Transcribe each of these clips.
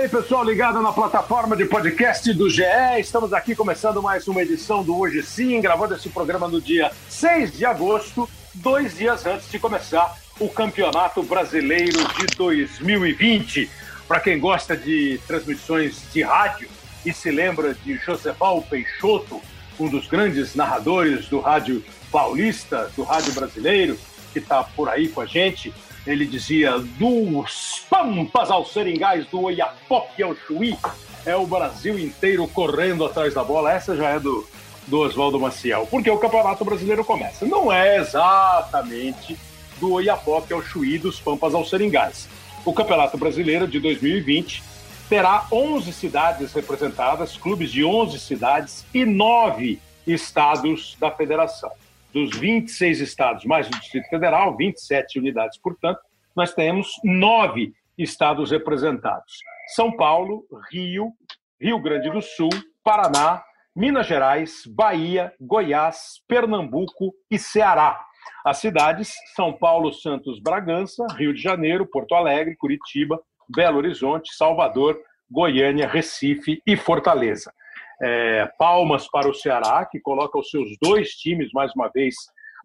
Aí, pessoal, ligado na plataforma de podcast do GE. Estamos aqui começando mais uma edição do Hoje Sim, gravando esse programa no dia 6 de agosto, dois dias antes de começar o Campeonato Brasileiro de 2020. Para quem gosta de transmissões de rádio e se lembra de Josefal Peixoto, um dos grandes narradores do rádio paulista, do rádio brasileiro, que está por aí com a gente, ele dizia: dos Pampas aos Seringais, do Oiapoque ao Chuí, é o Brasil inteiro correndo atrás da bola. Essa já é do, do Oswaldo Maciel, porque o Campeonato Brasileiro começa. Não é exatamente do Oiapoque ao Chuí, dos Pampas aos Seringais. O Campeonato Brasileiro de 2020 terá 11 cidades representadas, clubes de 11 cidades e 9 estados da federação dos 26 estados, mais o Distrito Federal, 27 unidades, portanto, nós temos nove estados representados: São Paulo, Rio, Rio Grande do Sul, Paraná, Minas Gerais, Bahia, Goiás, Pernambuco e Ceará. As cidades São Paulo, Santos, Bragança, Rio de Janeiro, Porto Alegre, Curitiba, Belo Horizonte, Salvador, Goiânia, Recife e Fortaleza. É, palmas para o Ceará, que coloca os seus dois times, mais uma vez,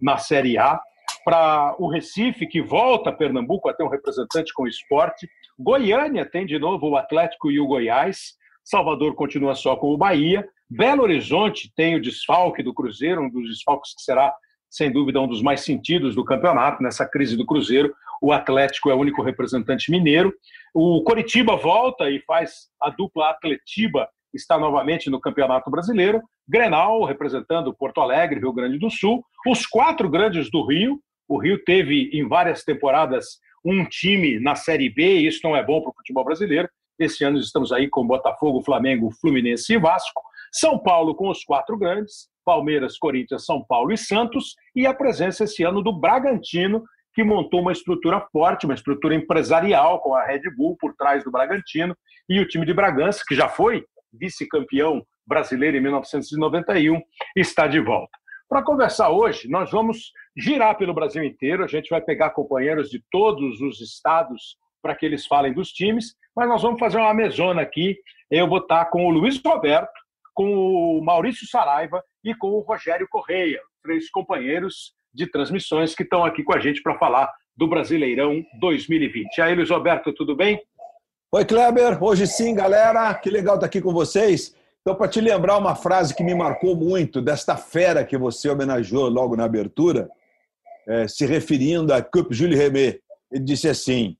na Série A. Para o Recife, que volta a Pernambuco a ter um representante com o esporte. Goiânia tem de novo o Atlético e o Goiás. Salvador continua só com o Bahia. Belo Horizonte tem o desfalque do Cruzeiro, um dos desfalques que será, sem dúvida, um dos mais sentidos do campeonato nessa crise do Cruzeiro. O Atlético é o único representante mineiro. O Coritiba volta e faz a dupla Atletiba está novamente no Campeonato Brasileiro. Grenal, representando Porto Alegre, Rio Grande do Sul. Os quatro grandes do Rio. O Rio teve em várias temporadas um time na Série B, e isso não é bom para o futebol brasileiro. Esse ano estamos aí com Botafogo, Flamengo, Fluminense e Vasco. São Paulo com os quatro grandes, Palmeiras, Corinthians, São Paulo e Santos, e a presença esse ano do Bragantino, que montou uma estrutura forte, uma estrutura empresarial com a Red Bull por trás do Bragantino, e o time de Bragança, que já foi vice-campeão brasileiro em 1991, está de volta. Para conversar hoje, nós vamos girar pelo Brasil inteiro, a gente vai pegar companheiros de todos os estados para que eles falem dos times, mas nós vamos fazer uma mesona aqui. Eu vou estar com o Luiz Roberto, com o Maurício Saraiva e com o Rogério Correia, três companheiros de transmissões que estão aqui com a gente para falar do Brasileirão 2020. E aí, Luiz Roberto, tudo bem? Oi, Kleber. Hoje sim, galera. Que legal estar aqui com vocês. Então, para te lembrar uma frase que me marcou muito desta fera que você homenageou logo na abertura, é, se referindo a Coupe Jules Remet, ele disse assim: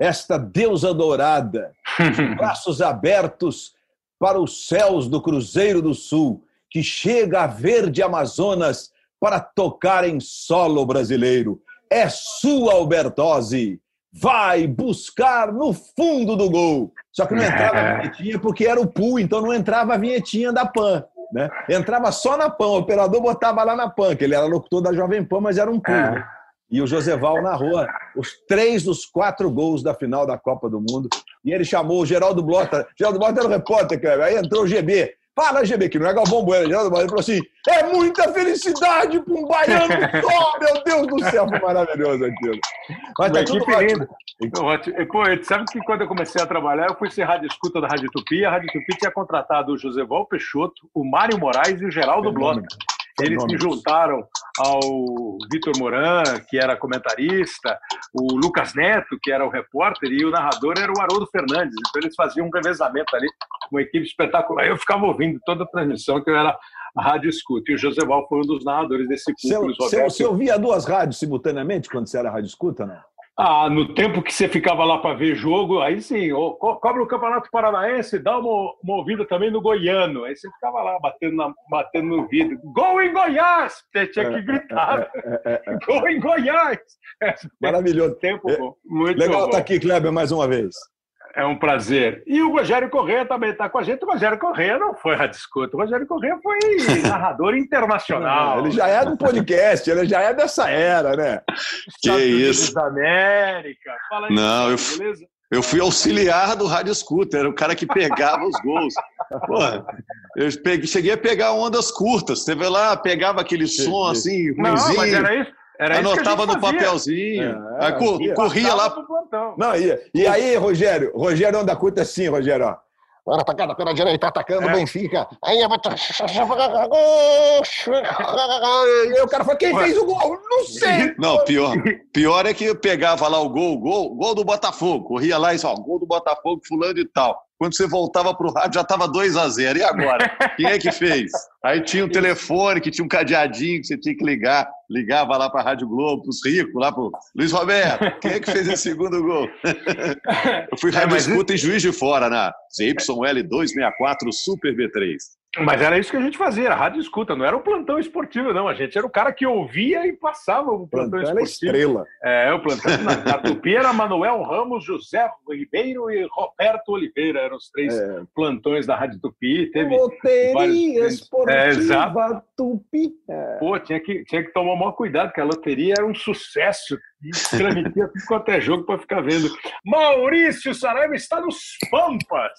Esta deusa dourada, braços abertos para os céus do Cruzeiro do Sul, que chega a verde Amazonas para tocar em solo brasileiro. É sua, Albertose vai buscar no fundo do gol. Só que não entrava a vinhetinha porque era o pool, então não entrava a vinhetinha da PAN. Né? Entrava só na PAN, o operador botava lá na PAN, que ele era locutor da Jovem Pan, mas era um pool. Né? E o Joseval narrou os três dos quatro gols da final da Copa do Mundo. E ele chamou o Geraldo Blota. Geraldo Blota era o repórter, cara. Aí entrou o GB. Fala, GB, que não é Galvão Bueno. Geraldo Blota falou assim: é muita felicidade para um baiano só, meu Deus do céu, foi maravilhoso aquilo. Mas tá tudo ótimo. Pô, sabe que quando eu comecei a trabalhar, eu fui ser rádio escuta da Rádio Tupi. A Rádio Tupi tinha contratado o José Val Peixoto, o Mário Moraes e o Geraldo Blota. Eles se juntaram ao Vitor Moran, que era comentarista, o Lucas Neto, que era o repórter, e o narrador era o Haroldo Fernandes. Então eles faziam um revezamento ali, uma equipe espetacular. Eu ficava ouvindo toda a transmissão, que eu era a rádio escuta. E o José Val foi um dos narradores desse. Você, você ouvia duas rádios simultaneamente quando você era rádio escuta, não? Ah, no tempo que você ficava lá para ver jogo, aí sim, co cobra o Campeonato Paranaense, dá uma, uma ouvida também no Goiano. Aí você ficava lá batendo, na, batendo no vidro. Gol em Goiás! Você tinha que gritar. É, é, é, Gol em Goiás! Maravilhoso. Tempo bom. Muito Legal estar tá aqui, Kleber, mais uma vez. É um prazer. E o Rogério Corrêa também está com a gente. O Rogério Corrêa não foi radiscuto. O Rogério Corrêa foi narrador internacional. ele já é do podcast, ele já é dessa era, né? Que Estados isso. Da América. Fala aí, não, eu, beleza? Eu fui auxiliar do Rádio Scooter, era o cara que pegava os gols. Porra, eu peguei, cheguei a pegar ondas curtas. Você vê lá, pegava aquele som assim, ruimzinho. Não, mas era isso. Era Anotava no papelzinho. É, aí corria lá. Não, e, e aí, Rogério? Rogério anda curta assim, Rogério, ó. Agora atacada pela direita, atacando o é. Benfica. Aí o cara falou: quem fez o gol? Não sei. Não, pior. Pior é que pegava lá o gol, gol, gol do Botafogo. Corria lá e só, gol do Botafogo, fulano e tal. Quando você voltava para o rádio, já estava 2 a 0 E agora? Quem é que fez? Aí tinha um telefone, que tinha um cadeadinho que você tinha que ligar. Ligava lá para a Rádio Globo, para os ricos, lá para o Luiz Roberto. Quem é que fez esse segundo gol? Eu fui é, rádio escuta em Juiz de Fora, na ZYL264 Super B3. Mas era isso que a gente fazia, a rádio escuta, não era o plantão esportivo, não. A gente era o cara que ouvia e passava o plantão, plantão esportivo. estrela. É, o plantão na, na Tupi era Manuel Ramos, José Ribeiro e Roberto Oliveira, eram os três é. plantões da Rádio Tupi. Teve Loteria vários... Esportiva é, exato. Tupi. É. Pô, tinha que, tinha que tomar o maior cuidado, porque a loteria era um sucesso transmitia tudo quanto é jogo para ficar vendo. Maurício Saraiva está nos Pampas.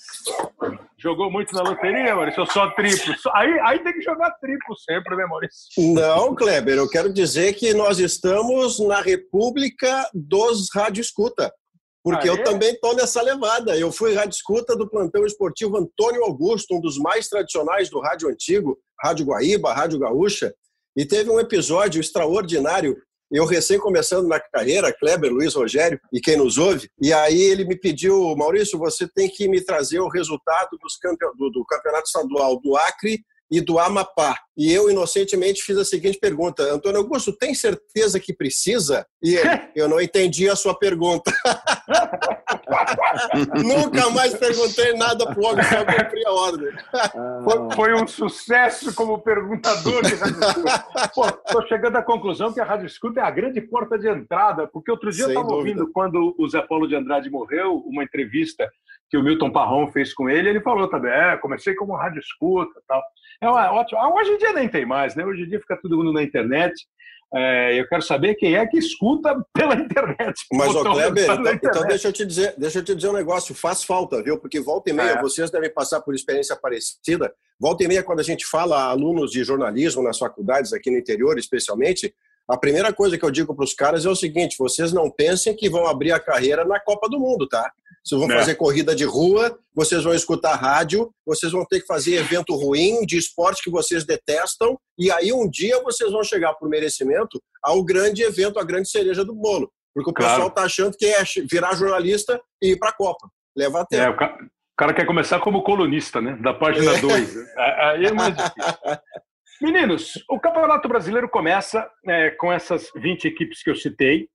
Jogou muito na loteria, Maurício? Ou só triplo? Aí, aí tem que jogar triplo sempre, né, Maurício? Não, Kleber, eu quero dizer que nós estamos na República dos Rádio Escuta. Porque eu também estou nessa levada. Eu fui rádio escuta do plantão esportivo Antônio Augusto, um dos mais tradicionais do rádio antigo, Rádio Guaíba, Rádio Gaúcha. E teve um episódio extraordinário eu recém começando na carreira, Kleber, Luiz Rogério e quem nos ouve, e aí ele me pediu, Maurício, você tem que me trazer o resultado dos campe... do, do campeonato estadual do Acre e do Amapá. E eu, inocentemente, fiz a seguinte pergunta: Antônio Augusto, tem certeza que precisa? E ele, eu não entendi a sua pergunta. Nunca mais perguntei nada para o homem, só cumpri a ordem. Foi, foi, um sucesso como perguntador de Rádio Estou chegando à conclusão que a Rádio Escuta é a grande porta de entrada, porque outro dia Sem eu estava ouvindo, quando o Zé Paulo de Andrade morreu, uma entrevista que o Milton Parrão fez com ele, ele falou também, é, comecei como rádio escuta tal. É uma, ótimo. Ah, hoje em dia nem tem mais, né? Hoje em dia fica todo mundo na internet. É, eu quero saber quem é que escuta pela internet. Mas, ô Kleber, então, então, deixa, eu te dizer, deixa eu te dizer um negócio, faz falta, viu? Porque volta e meia, é. vocês devem passar por experiência parecida. Volta e meia, quando a gente fala a alunos de jornalismo nas faculdades aqui no interior, especialmente, a primeira coisa que eu digo para os caras é o seguinte: vocês não pensem que vão abrir a carreira na Copa do Mundo, tá? Vocês vão é. fazer corrida de rua, vocês vão escutar rádio, vocês vão ter que fazer evento ruim de esporte que vocês detestam, e aí um dia vocês vão chegar por merecimento ao grande evento, a grande cereja do bolo. Porque o claro. pessoal está achando que é virar jornalista e ir para a Copa. Leva até. É, o, cara, o cara quer começar como colunista, né? Da página 2. É. Aí é mais difícil. Meninos, o Campeonato Brasileiro começa é, com essas 20 equipes que eu citei.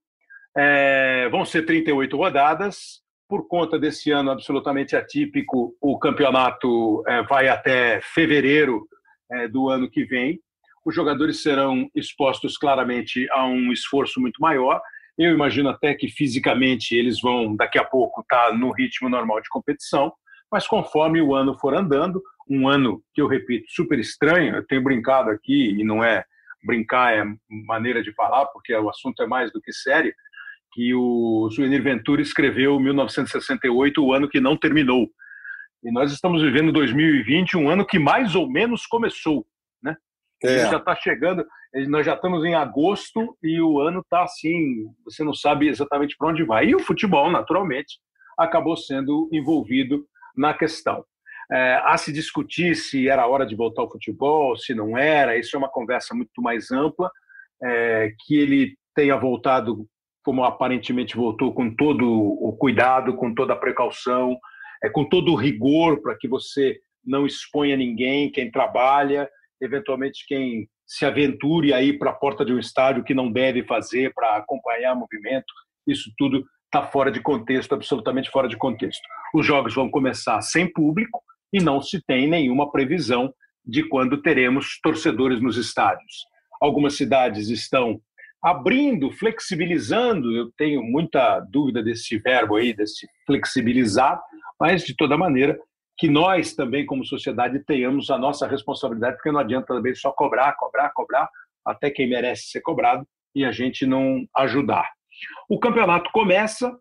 É, vão ser 38 rodadas por conta desse ano absolutamente atípico, o campeonato é, vai até fevereiro é, do ano que vem. Os jogadores serão expostos claramente a um esforço muito maior. Eu imagino até que fisicamente eles vão, daqui a pouco, estar tá no ritmo normal de competição, mas conforme o ano for andando, um ano que eu repito, super estranho, eu tenho brincado aqui, e não é brincar, é maneira de falar, porque o assunto é mais do que sério que o Suenir Ventura escreveu 1968, o ano que não terminou. E nós estamos vivendo 2020, um ano que mais ou menos começou, né? É. Já está chegando, nós já estamos em agosto e o ano está assim, você não sabe exatamente para onde vai. E o futebol, naturalmente, acabou sendo envolvido na questão. É, a se discutir se era hora de voltar ao futebol, se não era, isso é uma conversa muito mais ampla, é, que ele tenha voltado como aparentemente voltou, com todo o cuidado, com toda a precaução, é, com todo o rigor para que você não exponha ninguém, quem trabalha, eventualmente quem se aventure aí para a porta de um estádio que não deve fazer para acompanhar movimento, isso tudo está fora de contexto, absolutamente fora de contexto. Os jogos vão começar sem público e não se tem nenhuma previsão de quando teremos torcedores nos estádios. Algumas cidades estão abrindo, flexibilizando, eu tenho muita dúvida desse verbo aí, desse flexibilizar, mas de toda maneira que nós também como sociedade tenhamos a nossa responsabilidade, porque não adianta também só cobrar, cobrar, cobrar, até quem merece ser cobrado e a gente não ajudar. O campeonato começa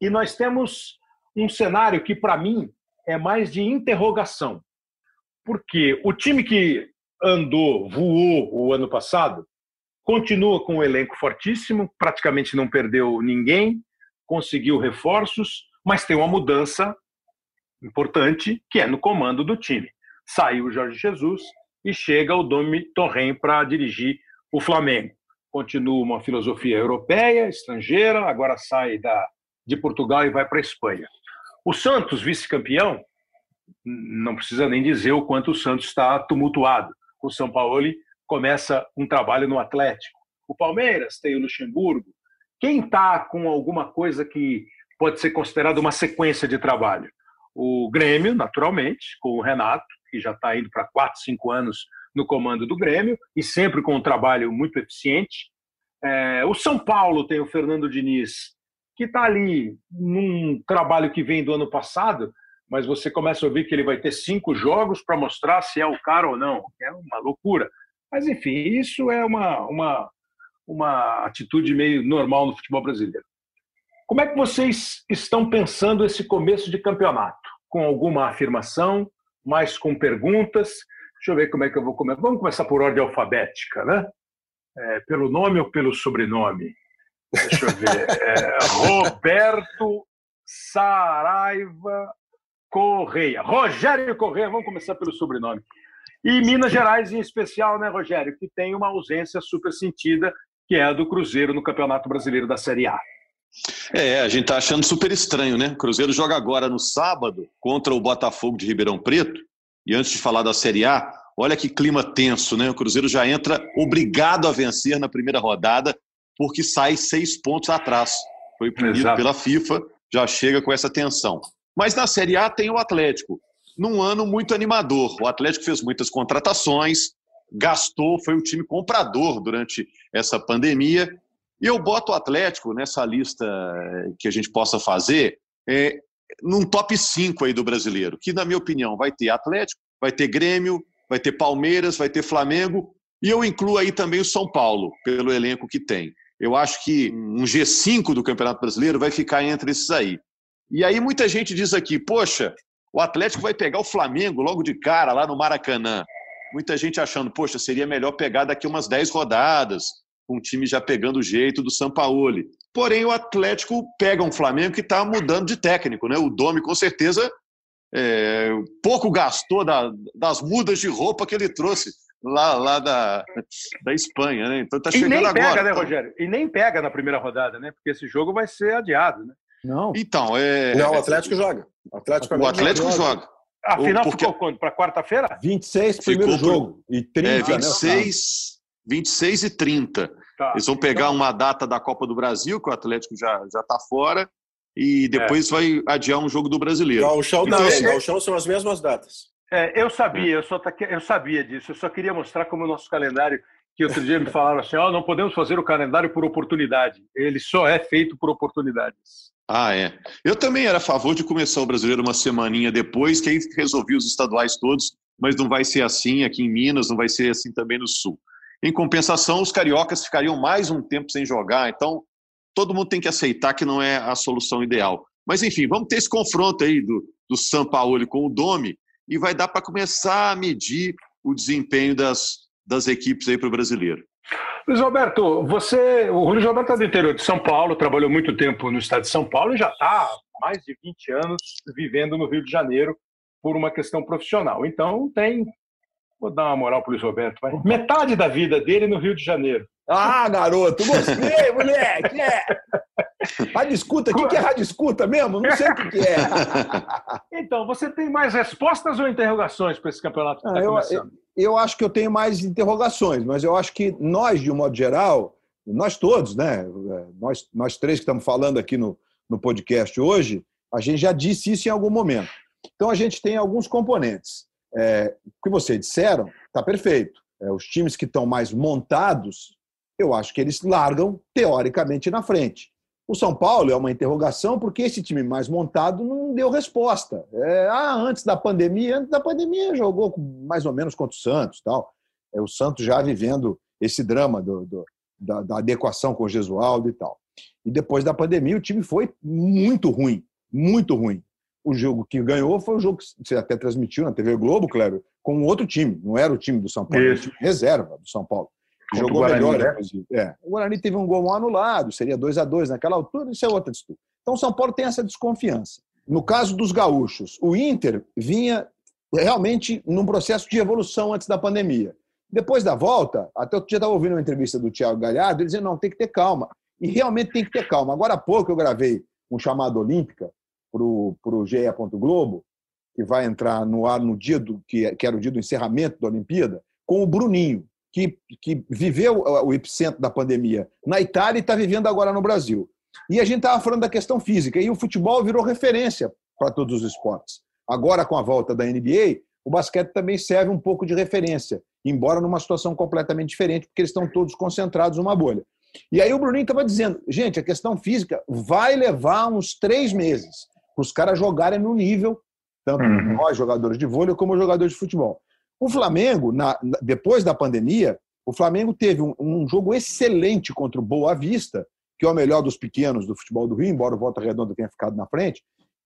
e nós temos um cenário que para mim é mais de interrogação. Porque o time que andou, voou o ano passado, continua com um elenco fortíssimo, praticamente não perdeu ninguém, conseguiu reforços, mas tem uma mudança importante que é no comando do time. Saiu o Jorge Jesus e chega o Domi Torren para dirigir o Flamengo. Continua uma filosofia europeia, estrangeira, agora sai da, de Portugal e vai para a Espanha. O Santos, vice-campeão, não precisa nem dizer o quanto o Santos está tumultuado. O São Paulo começa um trabalho no Atlético. O Palmeiras tem o Luxemburgo. Quem está com alguma coisa que pode ser considerada uma sequência de trabalho? O Grêmio, naturalmente, com o Renato, que já está indo para 4, 5 anos no comando do Grêmio, e sempre com um trabalho muito eficiente. É, o São Paulo tem o Fernando Diniz, que está ali num trabalho que vem do ano passado, mas você começa a ouvir que ele vai ter cinco jogos para mostrar se é o cara ou não. É uma loucura. Mas, enfim, isso é uma, uma, uma atitude meio normal no futebol brasileiro. Como é que vocês estão pensando esse começo de campeonato? Com alguma afirmação, mais com perguntas? Deixa eu ver como é que eu vou começar. Vamos começar por ordem alfabética, né? É, pelo nome ou pelo sobrenome? Deixa eu ver. É, Roberto Saraiva Correia. Rogério Correia, vamos começar pelo sobrenome. E Minas Gerais, em especial, né, Rogério, que tem uma ausência super sentida, que é a do Cruzeiro no Campeonato Brasileiro da Série A. É, a gente tá achando super estranho, né? O Cruzeiro joga agora no sábado contra o Botafogo de Ribeirão Preto. E antes de falar da Série A, olha que clima tenso, né? O Cruzeiro já entra obrigado a vencer na primeira rodada, porque sai seis pontos atrás. Foi punido Exato. pela FIFA, já chega com essa tensão. Mas na Série A tem o Atlético, num ano muito animador. O Atlético fez muitas contratações, gastou, foi o time comprador durante essa pandemia. E eu boto o Atlético nessa lista eh, que a gente possa fazer, é, num top 5 aí do brasileiro, que, na minha opinião, vai ter Atlético, vai ter Grêmio, vai ter Palmeiras, vai ter Flamengo, e eu incluo aí também o São Paulo, pelo elenco que tem. Eu acho que um G5 do Campeonato Brasileiro vai ficar entre esses aí. E aí muita gente diz aqui, poxa, o Atlético vai pegar o Flamengo logo de cara lá no Maracanã. Muita gente achando, poxa, seria melhor pegar daqui umas 10 rodadas, com o time já pegando o jeito do Sampaoli. Porém, o Atlético pega um Flamengo que está mudando de técnico, né? O Domi, com certeza, é, pouco gastou da, das mudas de roupa que ele trouxe lá, lá da, da Espanha, né? Então tá chegando e nem agora. Pega, né, Rogério? E nem pega na primeira rodada, né? Porque esse jogo vai ser adiado, né? Não. Então, é. Não, o Atlético joga. O Atlético, o Atlético joga. joga. A final Porque... ficou quando? Para quarta-feira? 26 primeiro ficou jogo. E 30, é, 26, né? 26 e 30. Tá. Eles vão pegar então... uma data da Copa do Brasil, que o Atlético já está fora, e depois é. vai adiar um jogo do brasileiro. o chão então, também. O chão são as mesmas datas. É, eu sabia, eu, só, eu sabia disso. Eu só queria mostrar como o nosso calendário que outro dia me falaram assim, oh, não podemos fazer o calendário por oportunidade. Ele só é feito por oportunidades. Ah, é. Eu também era a favor de começar o brasileiro uma semaninha depois, que aí resolvi os estaduais todos, mas não vai ser assim aqui em Minas, não vai ser assim também no Sul. Em compensação, os cariocas ficariam mais um tempo sem jogar, então todo mundo tem que aceitar que não é a solução ideal. Mas enfim, vamos ter esse confronto aí do, do São Paulo com o Domi e vai dar para começar a medir o desempenho das, das equipes aí para o brasileiro. Luiz Roberto, você, o Luiz Roberto é do interior de São Paulo, trabalhou muito tempo no estado de São Paulo e já está há mais de 20 anos vivendo no Rio de Janeiro por uma questão profissional. Então tem, vou dar uma moral para o Luiz Roberto, vai. metade da vida dele no Rio de Janeiro. Ah, garoto, gostei, moleque! É. Rádio escuta, o que, que é rádio escuta mesmo? Não sei o que, que é. Então, você tem mais respostas ou interrogações para esse campeonato que está ah, começando? eu acho que eu tenho mais interrogações, mas eu acho que nós, de um modo geral, nós todos, né? Nós, nós três que estamos falando aqui no, no podcast hoje, a gente já disse isso em algum momento. Então a gente tem alguns componentes. É, o que vocês disseram está perfeito. É, os times que estão mais montados, eu acho que eles largam teoricamente na frente. O São Paulo é uma interrogação porque esse time mais montado não deu resposta. É, ah, antes da pandemia, antes da pandemia jogou mais ou menos contra o Santos, tal. É, o Santos já vivendo esse drama do, do, da, da, adequação com o Gesualdo e tal. E depois da pandemia o time foi muito ruim, muito ruim. O jogo que ganhou foi o jogo que você até transmitiu na TV Globo, Cléber, com outro time. Não era o time do São Paulo, era o time reserva do São Paulo. Jogou Guarani, melhor, né? É. O Guarani teve um gol anulado, seria 2 a 2 naquela altura, isso é outra disputa. Então, São Paulo tem essa desconfiança. No caso dos gaúchos, o Inter vinha realmente num processo de evolução antes da pandemia. Depois da volta, até eu já estava ouvindo uma entrevista do Thiago Galhardo, ele dizendo, não, tem que ter calma. E realmente tem que ter calma. Agora há pouco eu gravei um chamado Olímpica para o GE. Globo, que vai entrar no ar no dia do que, que era o dia do encerramento da Olimpíada, com o Bruninho, que, que viveu o epicentro da pandemia na Itália e está vivendo agora no Brasil. E a gente estava falando da questão física, e o futebol virou referência para todos os esportes. Agora, com a volta da NBA, o basquete também serve um pouco de referência, embora numa situação completamente diferente, porque eles estão todos concentrados numa bolha. E aí o Bruninho estava dizendo, gente, a questão física vai levar uns três meses para os caras jogarem no nível, tanto uhum. nós, jogadores de vôlei, como jogadores de futebol. O Flamengo, na, depois da pandemia, o Flamengo teve um, um, jogo excelente contra o Boa Vista, que é o melhor dos pequenos do futebol do Rio, embora o Volta Redonda tenha ficado na frente,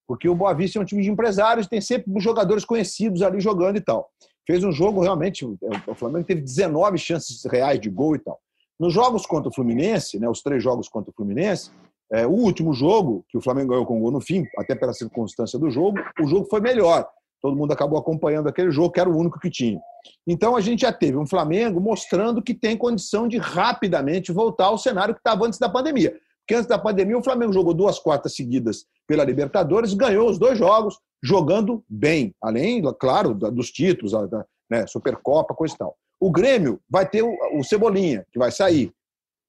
porque o Boa Vista é um time de empresários, tem sempre jogadores conhecidos ali jogando e tal. Fez um jogo realmente, o Flamengo teve 19 chances reais de gol e tal. Nos jogos contra o Fluminense, né, os três jogos contra o Fluminense, é, o último jogo, que o Flamengo ganhou com gol no fim, até pela circunstância do jogo, o jogo foi melhor. Todo mundo acabou acompanhando aquele jogo, que era o único que tinha. Então a gente já teve um Flamengo mostrando que tem condição de rapidamente voltar ao cenário que estava antes da pandemia. Porque antes da pandemia, o Flamengo jogou duas quartas seguidas pela Libertadores, ganhou os dois jogos, jogando bem, além, claro, dos títulos, da né, Supercopa, coisa e tal. O Grêmio vai ter o, Cebolinha, que vai sair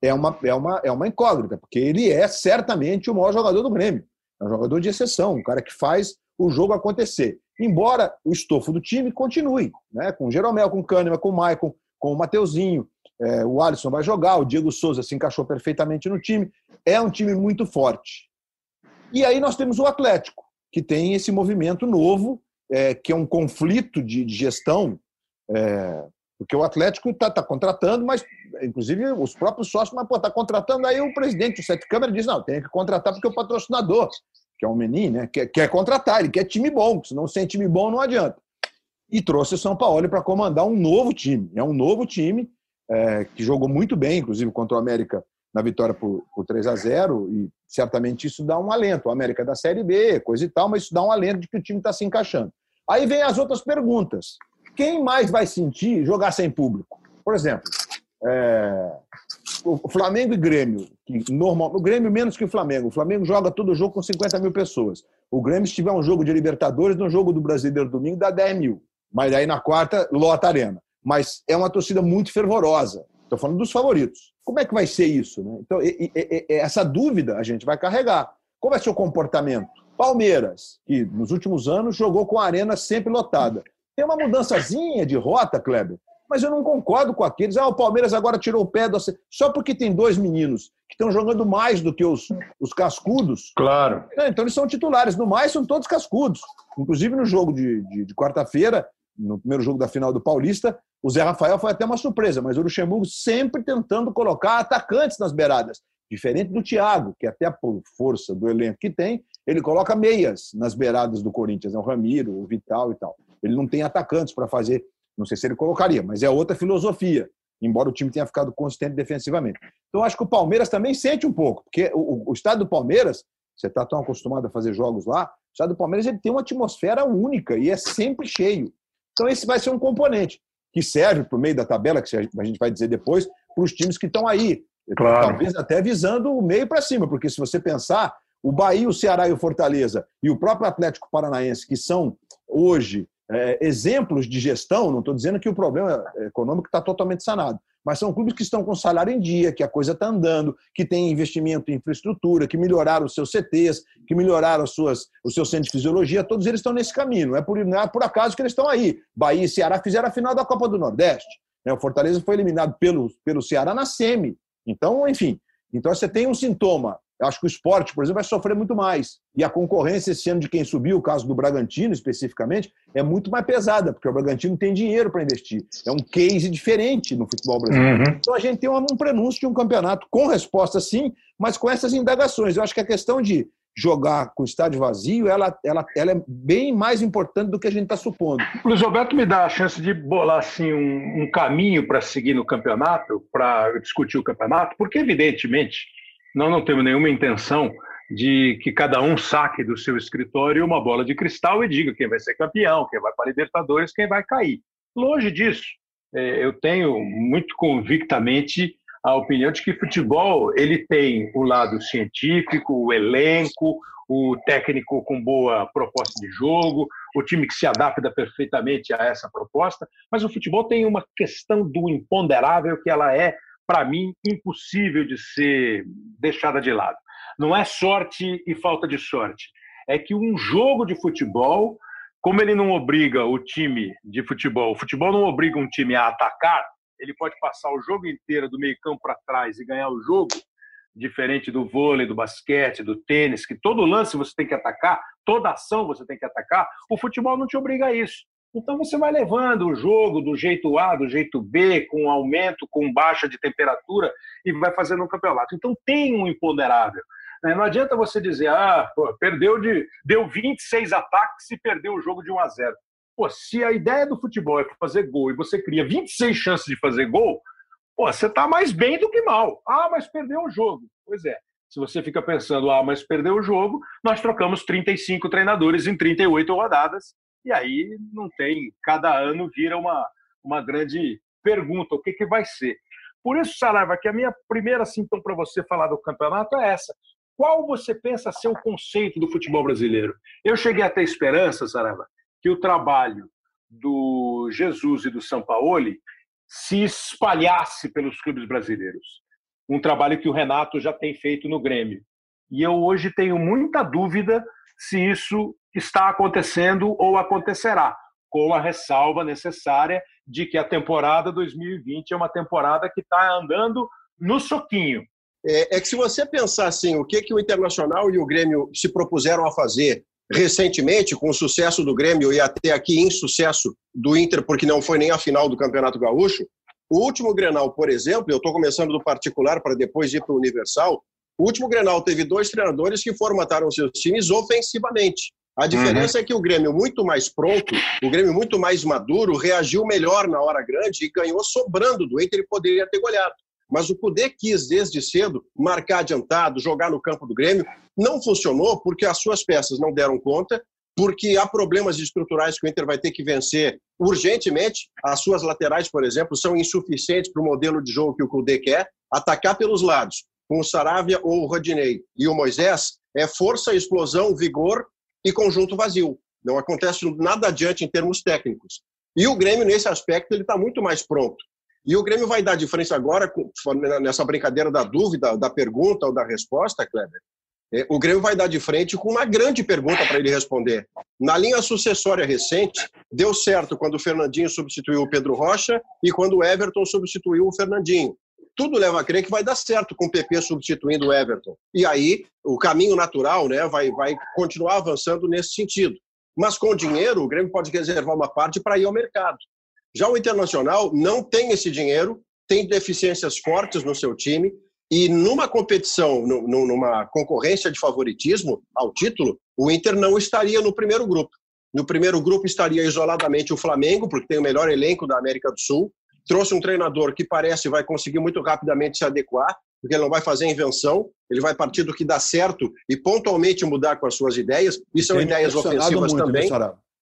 é uma, é, uma, é uma incógnita, porque ele é certamente o maior jogador do Grêmio. É um jogador de exceção, um cara que faz o jogo acontecer. Embora o estofo do time continue, né? com o Jeromel, com o Kahneman, com o Maicon, com o Mateuzinho, é, o Alisson vai jogar, o Diego Souza se encaixou perfeitamente no time. É um time muito forte. E aí nós temos o Atlético, que tem esse movimento novo, é, que é um conflito de, de gestão é, porque o Atlético está tá contratando, mas, inclusive, os próprios sócios, mas, está contratando. Aí o presidente, o Sete Câmara, diz: não, tem que contratar porque o patrocinador, que é o Menin, né, quer, quer contratar, ele quer time bom, senão sem time bom não adianta. E trouxe o São Paulo para comandar um novo time. É um novo time é, que jogou muito bem, inclusive contra o América na vitória por, por 3 a 0 e certamente isso dá um alento. O América é da Série B, coisa e tal, mas isso dá um alento de que o time está se encaixando. Aí vem as outras perguntas quem mais vai sentir jogar sem público? Por exemplo, é, o Flamengo e Grêmio, que normal, o Grêmio menos que o Flamengo. O Flamengo joga todo jogo com 50 mil pessoas. O Grêmio, se tiver um jogo de Libertadores, no jogo do Brasileiro domingo, dá 10 mil. Mas aí na quarta, lota a arena. Mas é uma torcida muito fervorosa. Estou falando dos favoritos. Como é que vai ser isso? Né? Então, e, e, e, essa dúvida a gente vai carregar. Qual vai ser o comportamento? Palmeiras, que nos últimos anos jogou com a arena sempre lotada. Tem uma mudançazinha de rota, Kleber, mas eu não concordo com aqueles. Ah, o Palmeiras agora tirou o pé do. Só porque tem dois meninos que estão jogando mais do que os, os cascudos. Claro. Então eles são titulares. No mais, são todos cascudos. Inclusive no jogo de, de, de quarta-feira, no primeiro jogo da final do Paulista, o Zé Rafael foi até uma surpresa, mas o Luxemburgo sempre tentando colocar atacantes nas beiradas. Diferente do Thiago, que até por força do elenco que tem, ele coloca meias nas beiradas do Corinthians, né? o Ramiro, o Vital e tal. Ele não tem atacantes para fazer, não sei se ele colocaria, mas é outra filosofia, embora o time tenha ficado consistente defensivamente. Então, acho que o Palmeiras também sente um pouco, porque o, o estado do Palmeiras, você está tão acostumado a fazer jogos lá, o estado do Palmeiras ele tem uma atmosfera única e é sempre cheio. Então, esse vai ser um componente que serve para o meio da tabela, que a gente vai dizer depois, para os times que estão aí. Claro. Talvez até visando o meio para cima, porque se você pensar, o Bahia, o Ceará e o Fortaleza e o próprio Atlético Paranaense, que são hoje é, exemplos de gestão, não estou dizendo que o problema econômico está totalmente sanado, mas são clubes que estão com salário em dia, que a coisa está andando, que tem investimento em infraestrutura, que melhoraram os seus CTs, que melhoraram as suas, os seus centros de fisiologia, todos eles estão nesse caminho. Não é por, não é por acaso que eles estão aí. Bahia e Ceará fizeram a final da Copa do Nordeste. Né? O Fortaleza foi eliminado pelo, pelo Ceará na SEMI. Então, enfim, então você tem um sintoma eu acho que o esporte, por exemplo, vai sofrer muito mais. E a concorrência esse ano de quem subiu, o caso do Bragantino especificamente, é muito mais pesada, porque o Bragantino tem dinheiro para investir. É um case diferente no futebol brasileiro. Uhum. Então a gente tem um prenúncio de um campeonato com resposta sim, mas com essas indagações. Eu acho que a questão de jogar com o estádio vazio, ela, ela, ela é bem mais importante do que a gente está supondo. Luiz Roberto me dá a chance de bolar assim, um, um caminho para seguir no campeonato, para discutir o campeonato, porque, evidentemente, nós não temos nenhuma intenção de que cada um saque do seu escritório uma bola de cristal e diga quem vai ser campeão, quem vai para a Libertadores, quem vai cair. Longe disso. É, eu tenho muito convictamente a opinião de que futebol ele tem o lado científico, o elenco, o técnico com boa proposta de jogo, o time que se adapta perfeitamente a essa proposta, mas o futebol tem uma questão do imponderável que ela é, para mim, impossível de ser deixada de lado. Não é sorte e falta de sorte, é que um jogo de futebol, como ele não obriga o time de futebol, o futebol não obriga um time a atacar, ele pode passar o jogo inteiro do meio campo para trás e ganhar o jogo, diferente do vôlei, do basquete, do tênis, que todo lance você tem que atacar, toda ação você tem que atacar, o futebol não te obriga a isso. Então você vai levando o jogo do jeito A, do jeito B, com aumento, com baixa de temperatura e vai fazendo um campeonato. Então tem um imponderável. Né? Não adianta você dizer, ah, pô, perdeu de. deu 26 ataques e perdeu o jogo de 1 a 0. Pô, se a ideia do futebol é fazer gol e você cria 26 chances de fazer gol, pô, você está mais bem do que mal. Ah, mas perdeu o jogo. Pois é. Se você fica pensando, ah, mas perdeu o jogo, nós trocamos 35 treinadores em 38 rodadas, e aí não tem. Cada ano vira uma, uma grande pergunta: o que, que vai ser? Por isso, Saraiva, que a minha primeira então para você falar do campeonato é essa. Qual você pensa ser o conceito do futebol brasileiro? Eu cheguei a ter esperança, Saraiva, que o trabalho do Jesus e do Sampaoli se espalhasse pelos clubes brasileiros. Um trabalho que o Renato já tem feito no Grêmio. E eu hoje tenho muita dúvida se isso está acontecendo ou acontecerá, com a ressalva necessária de que a temporada 2020 é uma temporada que está andando no soquinho. É, é, que se você pensar assim, o que, que o Internacional e o Grêmio se propuseram a fazer recentemente, com o sucesso do Grêmio e até aqui insucesso do Inter, porque não foi nem a final do Campeonato Gaúcho. O último Grenal, por exemplo, eu estou começando do particular para depois ir para o Universal. O último Grenal teve dois treinadores que formataram seus times ofensivamente. A diferença uhum. é que o Grêmio muito mais pronto, o Grêmio muito mais maduro, reagiu melhor na hora grande e ganhou sobrando do Inter e poderia ter goleado. Mas o Cudê quis, desde cedo, marcar adiantado, jogar no campo do Grêmio. Não funcionou porque as suas peças não deram conta, porque há problemas estruturais que o Inter vai ter que vencer urgentemente. As suas laterais, por exemplo, são insuficientes para o modelo de jogo que o Cudê quer. Atacar pelos lados, com o Saravia ou o Rodinei e o Moisés, é força, explosão, vigor e conjunto vazio. Não acontece nada adiante em termos técnicos. E o Grêmio, nesse aspecto, ele está muito mais pronto. E o Grêmio vai dar diferença agora, nessa brincadeira da dúvida, da pergunta ou da resposta, Kleber. É, o Grêmio vai dar de frente com uma grande pergunta para ele responder. Na linha sucessória recente, deu certo quando o Fernandinho substituiu o Pedro Rocha e quando o Everton substituiu o Fernandinho. Tudo leva a crer que vai dar certo com o PP substituindo o Everton. E aí, o caminho natural né, vai, vai continuar avançando nesse sentido. Mas com o dinheiro, o Grêmio pode reservar uma parte para ir ao mercado. Já o Internacional não tem esse dinheiro, tem deficiências fortes no seu time, e numa competição, numa concorrência de favoritismo ao título, o Inter não estaria no primeiro grupo. No primeiro grupo estaria isoladamente o Flamengo, porque tem o melhor elenco da América do Sul. Trouxe um treinador que parece vai conseguir muito rapidamente se adequar, porque ele não vai fazer invenção, ele vai partir do que dá certo e pontualmente mudar com as suas ideias, e são ideias ofensivas muito, também.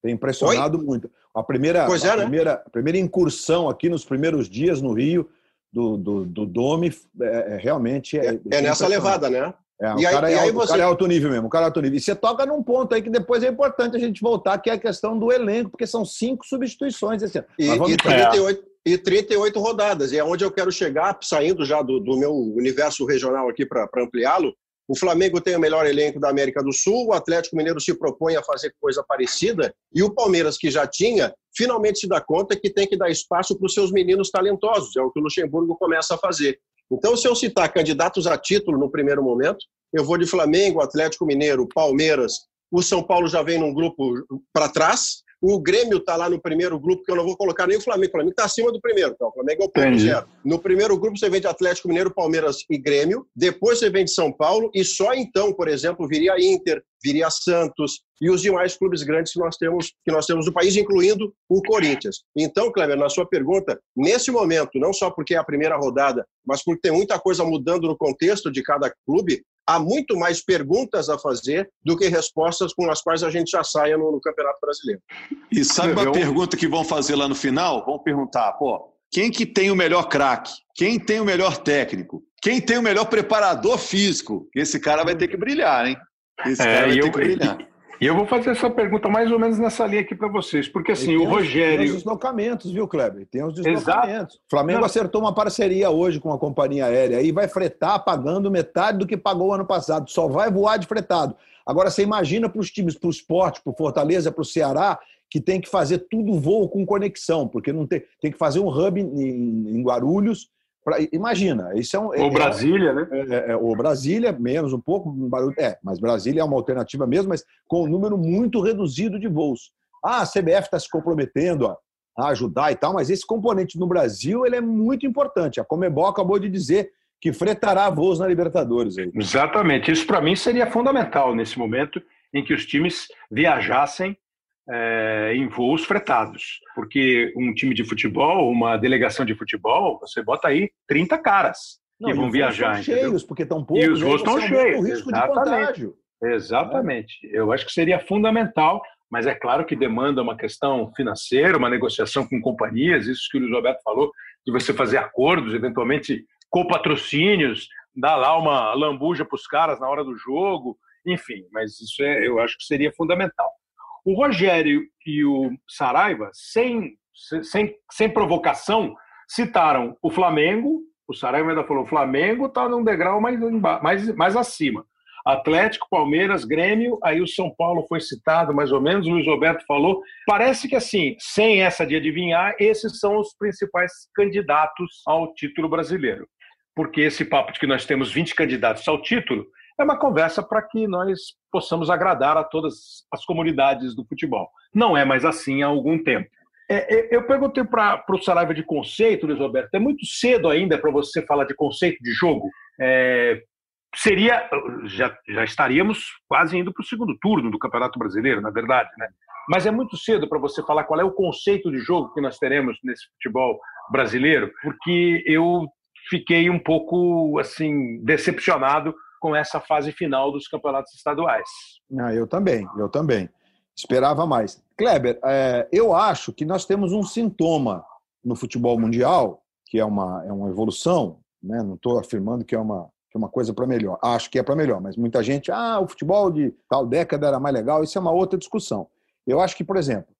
Tem impressionado Oi? muito. A primeira, é, a, né? primeira, a primeira incursão aqui nos primeiros dias no Rio do, do, do Dome é, é realmente é, é, é nessa levada, né? É, o, aí, cara é, alto, você... o cara é alto nível mesmo, o cara é alto nível. E você toca num ponto aí que depois é importante a gente voltar, que é a questão do elenco, porque são cinco substituições esse ano. E, e, 38, e 38 rodadas, e é onde eu quero chegar, saindo já do, do meu universo regional aqui para ampliá-lo. O Flamengo tem o melhor elenco da América do Sul, o Atlético Mineiro se propõe a fazer coisa parecida, e o Palmeiras, que já tinha, finalmente se dá conta que tem que dar espaço para os seus meninos talentosos, é o que o Luxemburgo começa a fazer. Então, se eu citar candidatos a título no primeiro momento, eu vou de Flamengo, Atlético Mineiro, Palmeiras, o São Paulo já vem num grupo para trás, o Grêmio está lá no primeiro grupo, que eu não vou colocar nem o Flamengo. O Flamengo está acima do primeiro, então. O Flamengo é o ponto zero. No primeiro grupo você vende Atlético Mineiro, Palmeiras e Grêmio. Depois você vende São Paulo. E só então, por exemplo, viria Inter, viria Santos e os demais clubes grandes que nós temos, que nós temos no país, incluindo o Corinthians. Então, Kleber, na sua pergunta, nesse momento, não só porque é a primeira rodada, mas porque tem muita coisa mudando no contexto de cada clube, há muito mais perguntas a fazer do que respostas com as quais a gente já saia no, no Campeonato Brasileiro. E sabe uma pergunta que vão fazer lá no final? Vão perguntar, pô, quem que tem o melhor craque? Quem tem o melhor técnico? Quem tem o melhor preparador físico? Esse cara vai ter que brilhar, hein? Esse é, cara vai ter que brilhar. E eu vou fazer essa pergunta mais ou menos nessa linha aqui para vocês, porque assim, o Rogério. Tem os deslocamentos, viu, Kleber? Tem os deslocamentos. O Flamengo Não. acertou uma parceria hoje com a companhia aérea e vai fretar pagando metade do que pagou ano passado. Só vai voar de fretado. Agora, você imagina para os times, para o esporte, para o Fortaleza, para o Ceará, que tem que fazer tudo voo com conexão, porque não tem, tem que fazer um hub em, em Guarulhos Pra, imagina, isso é um. Ou é, Brasília, né? É, é, é, ou Brasília, menos um pouco, é, mas Brasília é uma alternativa mesmo, mas com um número muito reduzido de voos. Ah, a CBF está se comprometendo a, a, ajudar e tal, mas esse componente no Brasil ele é muito importante. A Comebol acabou de dizer que fretará voos na Libertadores. Aí. Exatamente. Isso para mim seria fundamental nesse momento em que os times viajassem é, em voos fretados. Porque um time de futebol, uma delegação de futebol, você bota aí 30 caras Não, que vão viajar. Estão cheios, porque estão poucos. E os voos estão cheios. O risco exatamente. de Exatamente. É. Eu acho que seria fundamental, mas é claro que demanda uma questão financeira, uma negociação com companhias, isso que o Luiz Roberto falou, de você fazer acordos, eventualmente copatrocínios, dar lá uma lambuja para os caras na hora do jogo, enfim, mas isso é, eu acho que seria fundamental. O Rogério e o Saraiva, sem, sem, sem provocação, citaram o Flamengo. O Saraiva ainda falou: o Flamengo está num degrau mais, mais, mais acima. Atlético, Palmeiras, Grêmio, aí o São Paulo foi citado mais ou menos, o Luiz Roberto falou. Parece que assim, sem essa de adivinhar, esses são os principais candidatos ao título brasileiro. Porque esse papo de que nós temos 20 candidatos ao título é uma conversa para que nós possamos agradar a todas as comunidades do futebol. Não é mais assim há algum tempo. É, é eu perguntei para o Saraiva de conceito, Luiz Roberto, é muito cedo ainda para você falar de conceito de jogo? É, seria, já, já estaríamos quase indo para o segundo turno do Campeonato Brasileiro, na verdade, né? Mas é muito cedo para você falar qual é o conceito de jogo que nós teremos nesse futebol brasileiro, porque eu fiquei um pouco assim decepcionado com essa fase final dos campeonatos estaduais. Ah, eu também, eu também. Esperava mais. Kleber, é, eu acho que nós temos um sintoma no futebol mundial, que é uma, é uma evolução, né? não estou afirmando que é uma, que é uma coisa para melhor. Acho que é para melhor, mas muita gente, ah, o futebol de tal década era mais legal, isso é uma outra discussão. Eu acho que, por exemplo,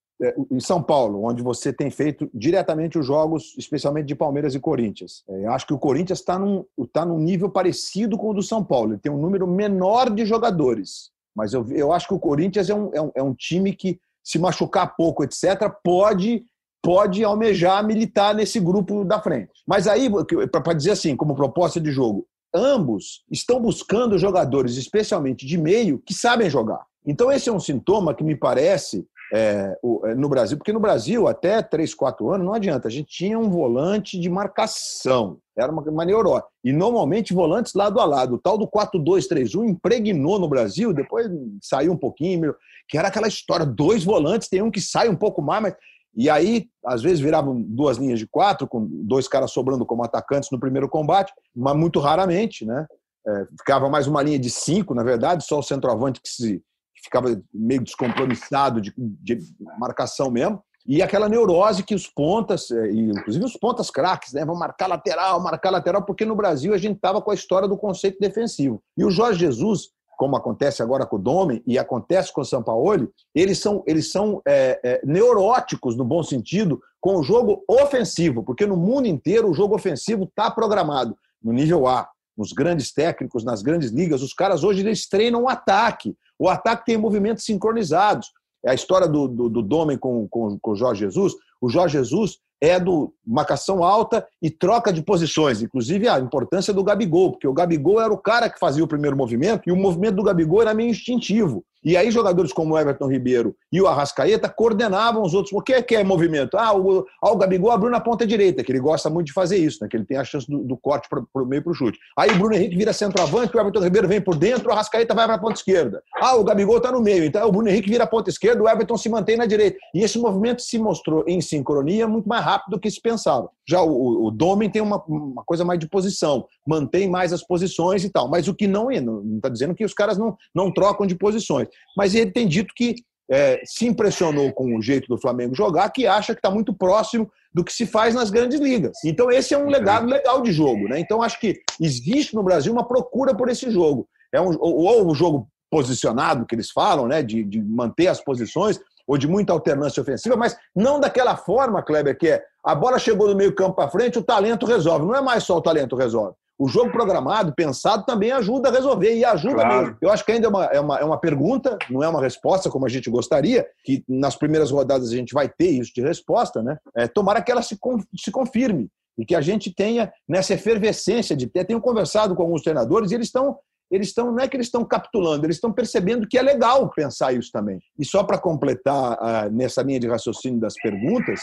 em São Paulo, onde você tem feito diretamente os jogos, especialmente de Palmeiras e Corinthians. É, eu acho que o Corinthians está num, tá num nível parecido com o do São Paulo. Ele tem um número menor de jogadores. Mas eu, eu acho que o Corinthians é um, é um, é um time que, se machucar pouco, etc., pode pode almejar militar nesse grupo da frente. Mas aí, para dizer assim, como proposta de jogo, ambos estão buscando jogadores, especialmente de meio, que sabem jogar. Então, esse é um sintoma que me parece é, é, no Brasil, porque no Brasil, até 3, 4 anos, não adianta, a gente tinha um volante de marcação, era uma, uma. E normalmente volantes lado a lado. O tal do 4-2-3-1 impregnou no Brasil, depois saiu um pouquinho, que era aquela história: dois volantes, tem um que sai um pouco mais, mas. E aí, às vezes, viravam duas linhas de quatro, com dois caras sobrando como atacantes no primeiro combate, mas muito raramente, né? É, ficava mais uma linha de cinco, na verdade, só o centroavante que se ficava meio descompromissado de, de, marcação mesmo. E aquela neurose que os pontas, é, inclusive os pontas craques, né? Vão marcar lateral, marcar lateral, porque no Brasil a gente estava com a história do conceito defensivo. E o Jorge Jesus, como acontece agora com o Domen e acontece com o Sampaoli, eles são, eles são é, é, neuróticos, no bom sentido, com o jogo ofensivo, porque no mundo inteiro o jogo ofensivo está programado no nível A, nos grandes técnicos, nas grandes ligas. Os caras hoje eles treinam o ataque. O ataque tem movimentos sincronizados. É a história do, do, do Domen com, com, com o Jorge Jesus. O Jorge Jesus é do marcação alta e troca de posições. Inclusive a importância do Gabigol, porque o Gabigol era o cara que fazia o primeiro movimento e o movimento do Gabigol era meio instintivo. E aí jogadores como Everton Ribeiro e o Arrascaeta coordenavam os outros. O que é, que é movimento? Ah, o, ah, o Gabigol abriu na ponta direita, que ele gosta muito de fazer isso, né? que ele tem a chance do, do corte para o meio para o chute. Aí o Bruno Henrique vira centroavante, o Everton Ribeiro vem por dentro, o Arrascaeta vai para a ponta esquerda. Ah, o Gabigol está no meio, então o Bruno Henrique vira a ponta esquerda, o Everton se mantém na direita. E esse movimento se mostrou em sincronia muito mais rápido do que se pensava. Já o, o Domen tem uma, uma coisa mais de posição, mantém mais as posições e tal. Mas o que não é, não está dizendo que os caras não, não trocam de posições. Mas ele tem dito que é, se impressionou com o jeito do Flamengo jogar, que acha que está muito próximo do que se faz nas grandes ligas. Então, esse é um legado legal de jogo. Né? Então, acho que existe no Brasil uma procura por esse jogo. É um, ou o jogo posicionado, que eles falam, né? de, de manter as posições, ou de muita alternância ofensiva, mas não daquela forma, Kleber, que é a bola chegou do meio campo para frente, o talento resolve. Não é mais só o talento resolve. O jogo programado, pensado, também ajuda a resolver, e ajuda claro. mesmo. Eu acho que ainda é uma, é, uma, é uma pergunta, não é uma resposta, como a gente gostaria, que nas primeiras rodadas a gente vai ter isso de resposta, né? É, tomara que ela se, se confirme e que a gente tenha nessa efervescência de ter. Tenho conversado com alguns treinadores e eles estão eles estão, não é que eles estão capitulando, eles estão percebendo que é legal pensar isso também. E só para completar uh, nessa linha de raciocínio das perguntas,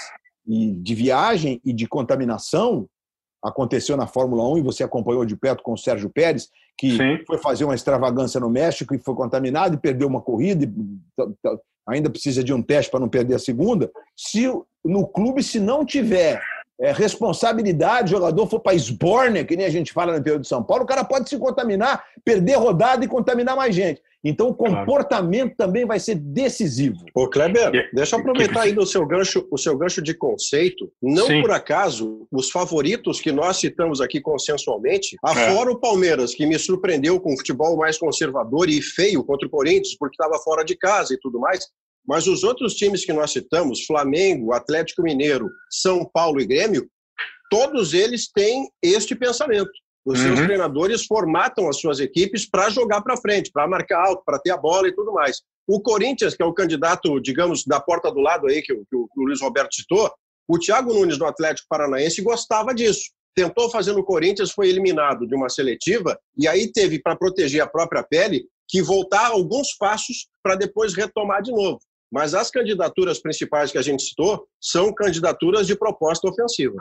e de viagem e de contaminação, aconteceu na Fórmula 1 e você acompanhou de perto com o Sérgio Pérez, que Sim. foi fazer uma extravagância no México e foi contaminado e perdeu uma corrida, e ainda precisa de um teste para não perder a segunda. Se no clube, se não tiver é, responsabilidade, o jogador for para esborne, que nem a gente fala no interior de São Paulo, o cara pode se contaminar, perder rodada e contaminar mais gente. Então, o comportamento claro. também vai ser decisivo. Ô, Kleber, deixa eu aproveitar aí do seu gancho, o seu gancho de conceito. Não Sim. por acaso, os favoritos que nós citamos aqui consensualmente, afora é. o Palmeiras, que me surpreendeu com um futebol mais conservador e feio contra o Corinthians, porque estava fora de casa e tudo mais, mas os outros times que nós citamos, Flamengo, Atlético Mineiro, São Paulo e Grêmio, todos eles têm este pensamento. Os uhum. seus treinadores formatam as suas equipes para jogar para frente, para marcar alto, para ter a bola e tudo mais. O Corinthians, que é o candidato, digamos, da porta do lado aí, que, que o Luiz Roberto citou, o Thiago Nunes do Atlético Paranaense gostava disso. Tentou fazer no Corinthians, foi eliminado de uma seletiva, e aí teve, para proteger a própria pele, que voltar alguns passos para depois retomar de novo. Mas as candidaturas principais que a gente citou são candidaturas de proposta ofensiva.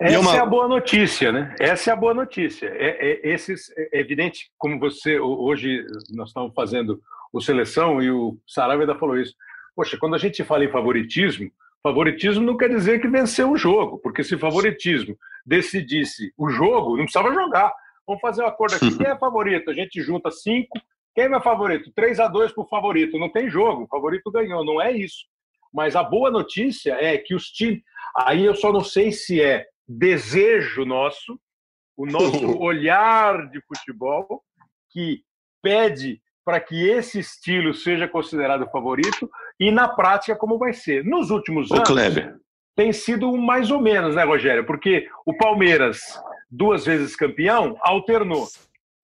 Essa uma... é a boa notícia, né? Essa é a boa notícia. É, é, esses, é evidente, como você, hoje nós estamos fazendo o seleção e o Saraiva ainda falou isso. Poxa, quando a gente fala em favoritismo, favoritismo não quer dizer que venceu o jogo, porque se favoritismo decidisse o jogo, não precisava jogar. Vamos fazer um acordo aqui. Quem é favorito? A gente junta cinco. Quem é favorito? 3 a 2 para o favorito. Não tem jogo, o favorito ganhou. Não é isso. Mas a boa notícia é que os times. Aí eu só não sei se é desejo nosso, o nosso olhar de futebol, que pede para que esse estilo seja considerado favorito e na prática como vai ser. Nos últimos anos Kleber. tem sido mais ou menos, né, Rogério? Porque o Palmeiras, duas vezes campeão, alternou.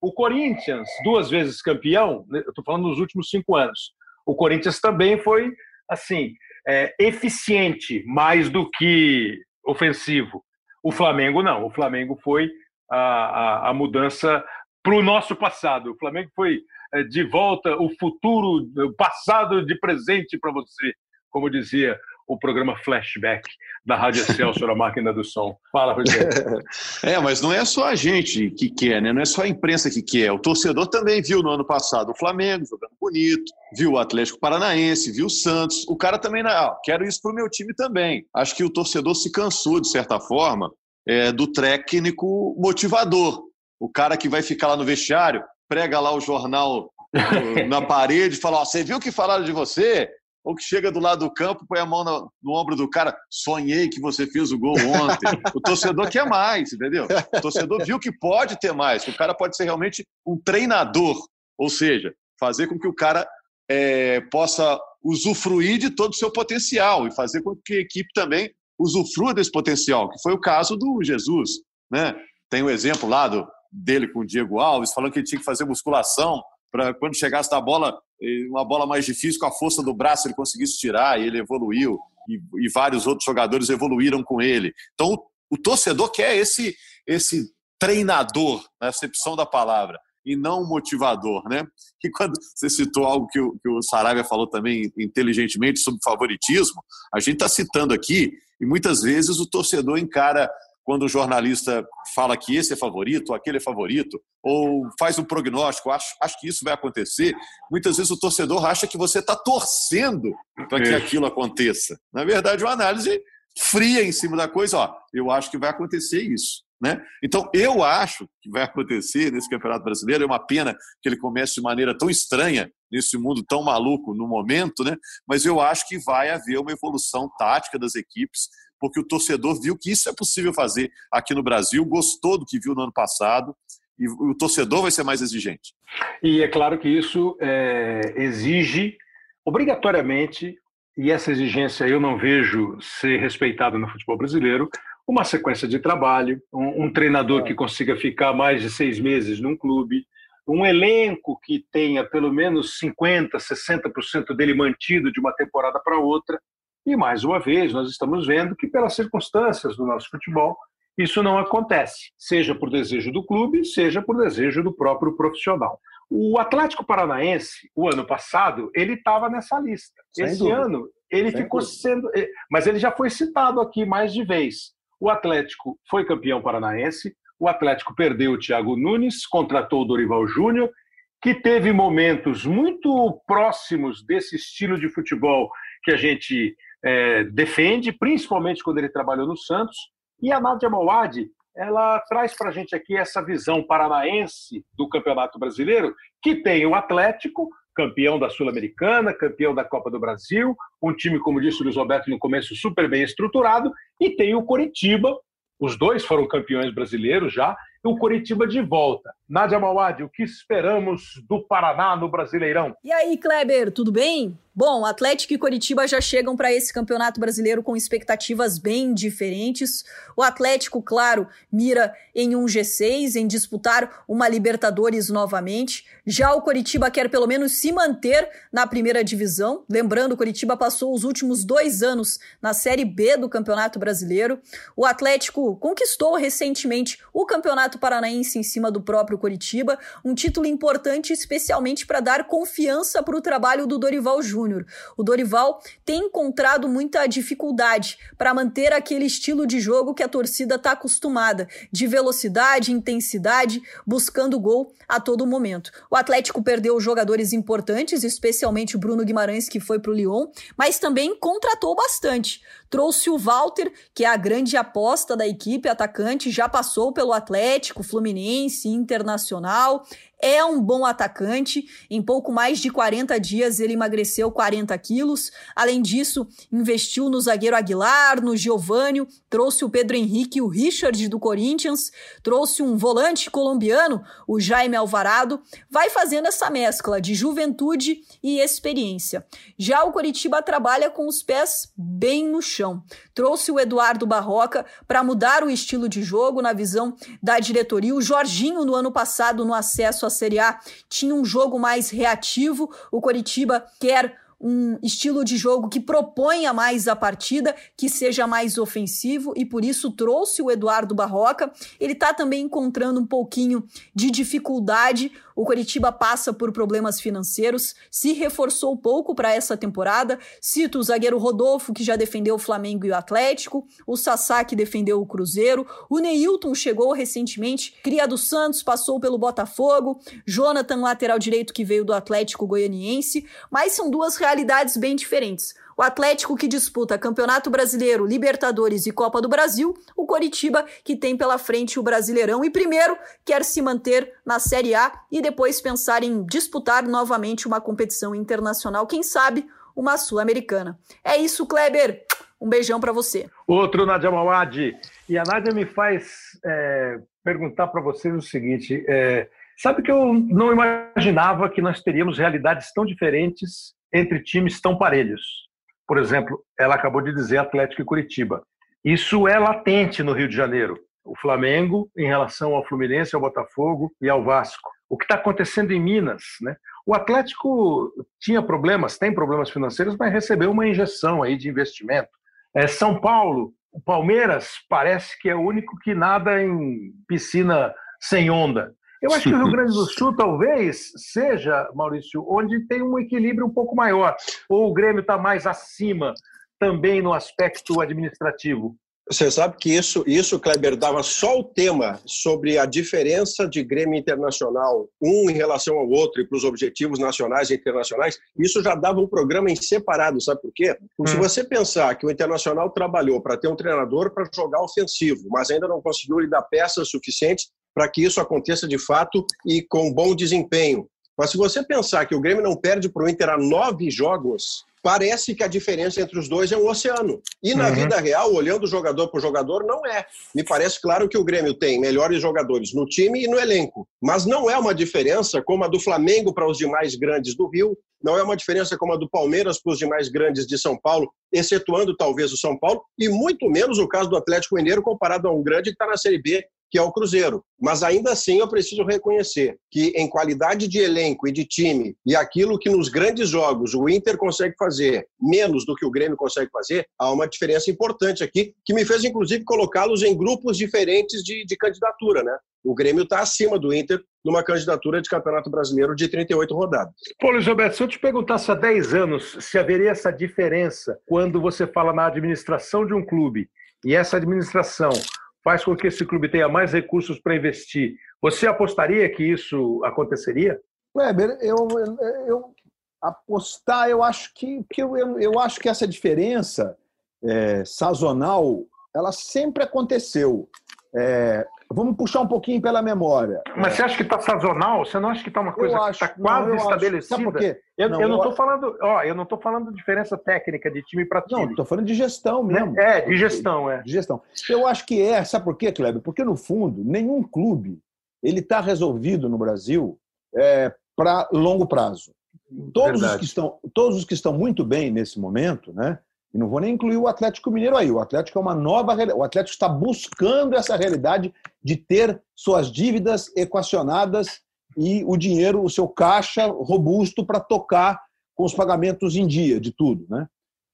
O Corinthians, duas vezes campeão, né, eu estou falando nos últimos cinco anos. O Corinthians também foi assim é, eficiente mais do que ofensivo. O Flamengo não. O Flamengo foi a, a, a mudança para o nosso passado. O Flamengo foi é, de volta o futuro, o passado de presente para você, como dizia o programa Flashback da Rádio Excelsior, a máquina do som. Fala, Rogério. É, mas não é só a gente que quer, né? Não é só a imprensa que quer. O torcedor também viu no ano passado o Flamengo jogando bonito, viu o Atlético Paranaense, viu o Santos. O cara também, não, ah, quero isso para o meu time também. Acho que o torcedor se cansou, de certa forma, é, do técnico motivador. O cara que vai ficar lá no vestiário, prega lá o jornal na parede fala: Você viu o que falaram de você? Ou que chega do lado do campo, põe a mão no, no, ombro do cara, sonhei que você fez o gol ontem. o torcedor quer mais, entendeu? O torcedor viu que pode ter mais, que o cara pode ser realmente um treinador, ou seja, fazer com que o cara é, possa usufruir de todo o seu potencial e fazer com que a equipe também usufrua desse potencial, que foi o caso do Jesus. Né? Tem o um exemplo lá do, dele com o Diego Alves, falando que ele tinha que fazer musculação para quando chegasse da bola, uma bola mais difícil, com a força do braço ele conseguisse tirar, e ele evoluiu, e, e vários outros jogadores evoluíram com ele. Então, o, o torcedor quer esse, esse treinador, na acepção da palavra. e não motivador, né? E quando você citou algo que o, que o falou também inteligentemente sobre favoritismo, a gente está citando aqui e muitas vezes o torcedor encara quando o jornalista fala que esse é favorito, aquele é favorito, ou faz um prognóstico, acho, acho que isso vai acontecer, muitas vezes o torcedor acha que você está torcendo para que aquilo aconteça. Na verdade, uma análise fria em cima da coisa, ó, eu acho que vai acontecer isso. Né? Então, eu acho que vai acontecer nesse Campeonato Brasileiro. É uma pena que ele comece de maneira tão estranha, nesse mundo tão maluco no momento, né? mas eu acho que vai haver uma evolução tática das equipes porque o torcedor viu que isso é possível fazer aqui no Brasil, gostou do que viu no ano passado e o torcedor vai ser mais exigente. E é claro que isso é, exige obrigatoriamente, e essa exigência eu não vejo ser respeitada no futebol brasileiro, uma sequência de trabalho, um, um treinador que consiga ficar mais de seis meses num clube, um elenco que tenha pelo menos 50%, 60% dele mantido de uma temporada para outra, e, mais uma vez, nós estamos vendo que, pelas circunstâncias do nosso futebol, isso não acontece, seja por desejo do clube, seja por desejo do próprio profissional. O Atlético Paranaense, o ano passado, ele estava nessa lista. Sem Esse dúvida. ano, ele Sem ficou dúvida. sendo. Eh, mas ele já foi citado aqui mais de vez. O Atlético foi campeão paranaense, o Atlético perdeu o Thiago Nunes, contratou o Dorival Júnior, que teve momentos muito próximos desse estilo de futebol que a gente é, defende, principalmente quando ele trabalhou no Santos. E a Nádia Mauad, ela traz para a gente aqui essa visão paranaense do Campeonato Brasileiro, que tem o Atlético, campeão da Sul-Americana, campeão da Copa do Brasil, um time, como disse o Luiz Roberto no começo, super bem estruturado, e tem o Coritiba, os dois foram campeões brasileiros já, e o Coritiba de volta. Nádia Mauad, o que esperamos do Paraná no Brasileirão? E aí, Kleber, tudo bem? Bom, Atlético e Coritiba já chegam para esse Campeonato Brasileiro com expectativas bem diferentes. O Atlético, claro, mira em um G6, em disputar uma Libertadores novamente. Já o Coritiba quer pelo menos se manter na primeira divisão. Lembrando, o Coritiba passou os últimos dois anos na Série B do Campeonato Brasileiro. O Atlético conquistou recentemente o Campeonato Paranaense em cima do próprio Coritiba, um título importante especialmente para dar confiança para o trabalho do Dorival Júnior. Júnior. O Dorival tem encontrado muita dificuldade para manter aquele estilo de jogo que a torcida está acostumada, de velocidade, intensidade, buscando gol a todo momento. O Atlético perdeu jogadores importantes, especialmente o Bruno Guimarães, que foi para o Lyon, mas também contratou bastante. Trouxe o Walter, que é a grande aposta da equipe, atacante, já passou pelo Atlético, Fluminense, Internacional, internacional é um bom atacante. Em pouco mais de 40 dias ele emagreceu 40 quilos. Além disso, investiu no zagueiro Aguilar, no Giovânio, trouxe o Pedro Henrique e o Richard do Corinthians, trouxe um volante colombiano, o Jaime Alvarado. Vai fazendo essa mescla de juventude e experiência. Já o Coritiba trabalha com os pés bem no chão. Trouxe o Eduardo Barroca para mudar o estilo de jogo na visão da diretoria. O Jorginho, no ano passado, no acesso à Série A, tinha um jogo mais reativo. O Coritiba quer um estilo de jogo que proponha mais a partida, que seja mais ofensivo e por isso trouxe o Eduardo Barroca. Ele está também encontrando um pouquinho de dificuldade o Coritiba passa por problemas financeiros, se reforçou pouco para essa temporada. Cito o zagueiro Rodolfo, que já defendeu o Flamengo e o Atlético, o Sassá, que defendeu o Cruzeiro, o Neilton chegou recentemente, cria do Santos, passou pelo Botafogo, Jonathan, lateral direito, que veio do Atlético Goianiense, mas são duas realidades bem diferentes. O Atlético que disputa Campeonato Brasileiro, Libertadores e Copa do Brasil, o Coritiba que tem pela frente o Brasileirão e primeiro quer se manter na Série A e depois pensar em disputar novamente uma competição internacional, quem sabe uma sul-americana. É isso, Kleber. Um beijão para você. Outro Nadia Mawad. E a Nádia me faz é, perguntar para vocês o seguinte: é, sabe que eu não imaginava que nós teríamos realidades tão diferentes entre times tão parelhos por exemplo, ela acabou de dizer Atlético e Curitiba. Isso é latente no Rio de Janeiro. O Flamengo em relação ao Fluminense, ao Botafogo e ao Vasco. O que está acontecendo em Minas, né? O Atlético tinha problemas, tem problemas financeiros, mas recebeu uma injeção aí de investimento. É, São Paulo, o Palmeiras parece que é o único que nada em piscina sem onda. Eu acho que o Rio Grande do Sul talvez seja, Maurício, onde tem um equilíbrio um pouco maior. Ou o Grêmio está mais acima também no aspecto administrativo? Você sabe que isso, isso, Kleber, dava só o tema sobre a diferença de Grêmio Internacional, um em relação ao outro, e para os objetivos nacionais e internacionais, isso já dava um programa em separado, sabe por quê? Porque hum. se você pensar que o Internacional trabalhou para ter um treinador para jogar ofensivo, mas ainda não conseguiu lhe dar peças suficientes para que isso aconteça de fato e com bom desempenho. Mas se você pensar que o Grêmio não perde para o Inter a nove jogos, parece que a diferença entre os dois é um oceano. E na uhum. vida real, olhando jogador por jogador, não é. Me parece claro que o Grêmio tem melhores jogadores no time e no elenco, mas não é uma diferença como a do Flamengo para os demais grandes do Rio, não é uma diferença como a do Palmeiras para os demais grandes de São Paulo, excetuando talvez o São Paulo, e muito menos o caso do Atlético Mineiro comparado a um grande que está na Série B que é o Cruzeiro. Mas ainda assim eu preciso reconhecer que em qualidade de elenco e de time e aquilo que nos grandes jogos o Inter consegue fazer menos do que o Grêmio consegue fazer, há uma diferença importante aqui que me fez inclusive colocá-los em grupos diferentes de, de candidatura, né? O Grêmio está acima do Inter numa candidatura de Campeonato Brasileiro de 38 rodadas. Pô, Luiz Roberto, se eu te perguntasse há 10 anos se haveria essa diferença quando você fala na administração de um clube e essa administração faz com que esse clube tenha mais recursos para investir. Você apostaria que isso aconteceria? Weber, eu, eu apostar, eu acho que, que eu, eu acho que essa diferença é, sazonal, ela sempre aconteceu. É, Vamos puxar um pouquinho pela memória. Mas você acha que está sazonal? Você não acha que está uma coisa que está quase não, estabelecida? Sabe por quê? Eu não, estou falando, ó, eu não estou falando diferença técnica de time para time. Não, estou falando de gestão mesmo. É, de gestão, é. De gestão. Eu acho que é, sabe por quê, Kleber? Porque no fundo nenhum clube ele está resolvido no Brasil é, para longo prazo. Todos os que estão, todos os que estão muito bem nesse momento, né? E não vou nem incluir o Atlético Mineiro aí. O Atlético é uma nova. O Atlético está buscando essa realidade de ter suas dívidas equacionadas e o dinheiro, o seu caixa robusto para tocar com os pagamentos em dia de tudo, né?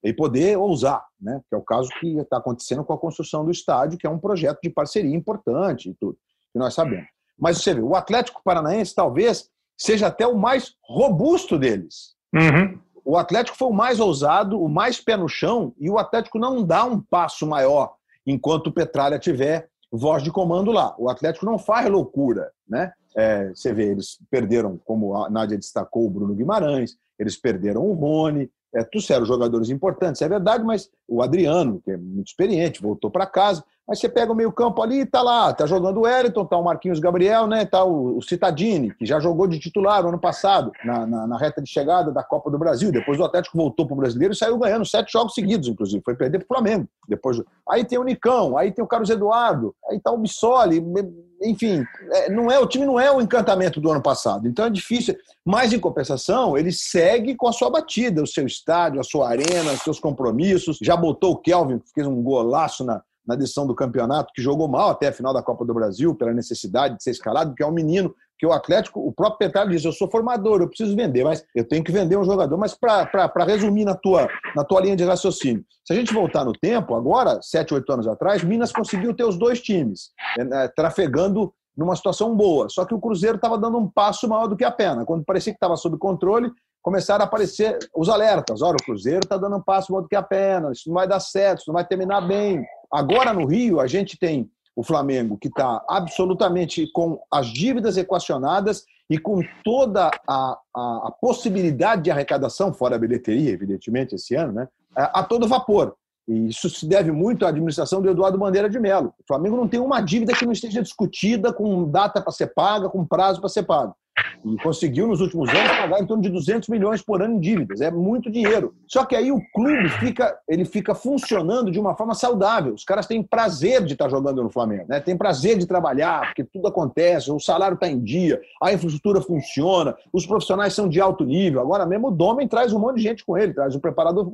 E poder ousar, né? Que é o caso que está acontecendo com a construção do estádio, que é um projeto de parceria importante e tudo, que nós sabemos. Mas você vê, o Atlético Paranaense talvez seja até o mais robusto deles. Uhum. O Atlético foi o mais ousado, o mais pé no chão, e o Atlético não dá um passo maior enquanto o Petralha tiver voz de comando lá. O Atlético não faz loucura, né? É, você vê, eles perderam, como a Nádia destacou, o Bruno Guimarães, eles perderam o Rony, é, trouxeram jogadores importantes, é verdade, mas o Adriano, que é muito experiente, voltou para casa. Mas você pega o meio-campo ali e tá lá, tá jogando o Wellington, tá o Marquinhos Gabriel, né? Tá o, o Citadini, que já jogou de titular no ano passado, na, na, na, reta de chegada da Copa do Brasil. Depois o Atlético voltou pro brasileiro e saiu ganhando sete jogos seguidos, inclusive. Foi perder pro Flamengo. Depois, aí tem o Nicão, aí tem o Carlos Eduardo, aí tá o Bissoli, enfim, é, não é o time não é o encantamento do ano passado. Então é difícil. Mas em compensação, ele segue com a sua batida, o seu estádio, a sua arena, os seus compromissos. Já botou o Kelvin, que fez um golaço na na decisão do campeonato, que jogou mal até a final da Copa do Brasil, pela necessidade de ser escalado, porque é um menino que o Atlético, o próprio Petralho diz, eu sou formador, eu preciso vender, mas eu tenho que vender um jogador. Mas para resumir na tua, na tua linha de raciocínio, se a gente voltar no tempo, agora, sete, oito anos atrás, Minas conseguiu ter os dois times, né, trafegando numa situação boa. Só que o Cruzeiro estava dando um passo maior do que a perna. Quando parecia que estava sob controle, começaram a aparecer os alertas. Olha, o Cruzeiro está dando um passo maior do que a perna, isso não vai dar certo, isso não vai terminar bem. Agora, no Rio, a gente tem o Flamengo, que está absolutamente com as dívidas equacionadas e com toda a, a, a, possibilidade de arrecadação, fora a bilheteria, evidentemente, esse ano, né, a, a, todo vapor. E isso se deve muito à administração do Eduardo Bandeira de Mello. O Flamengo não tem uma dívida que não esteja discutida, com data para ser paga, com prazo para ser pago. E conseguiu, nos últimos anos, pagar em torno de 200 milhões por ano em dívidas. É muito dinheiro. Só que aí o clube fica, ele fica funcionando de uma forma saudável. Os caras têm prazer de estar jogando no Flamengo, né? tem prazer de trabalhar, porque tudo acontece, o salário está em dia, a infraestrutura funciona, os profissionais são de alto nível. Agora mesmo o Domen traz um monte de gente com ele, traz o preparador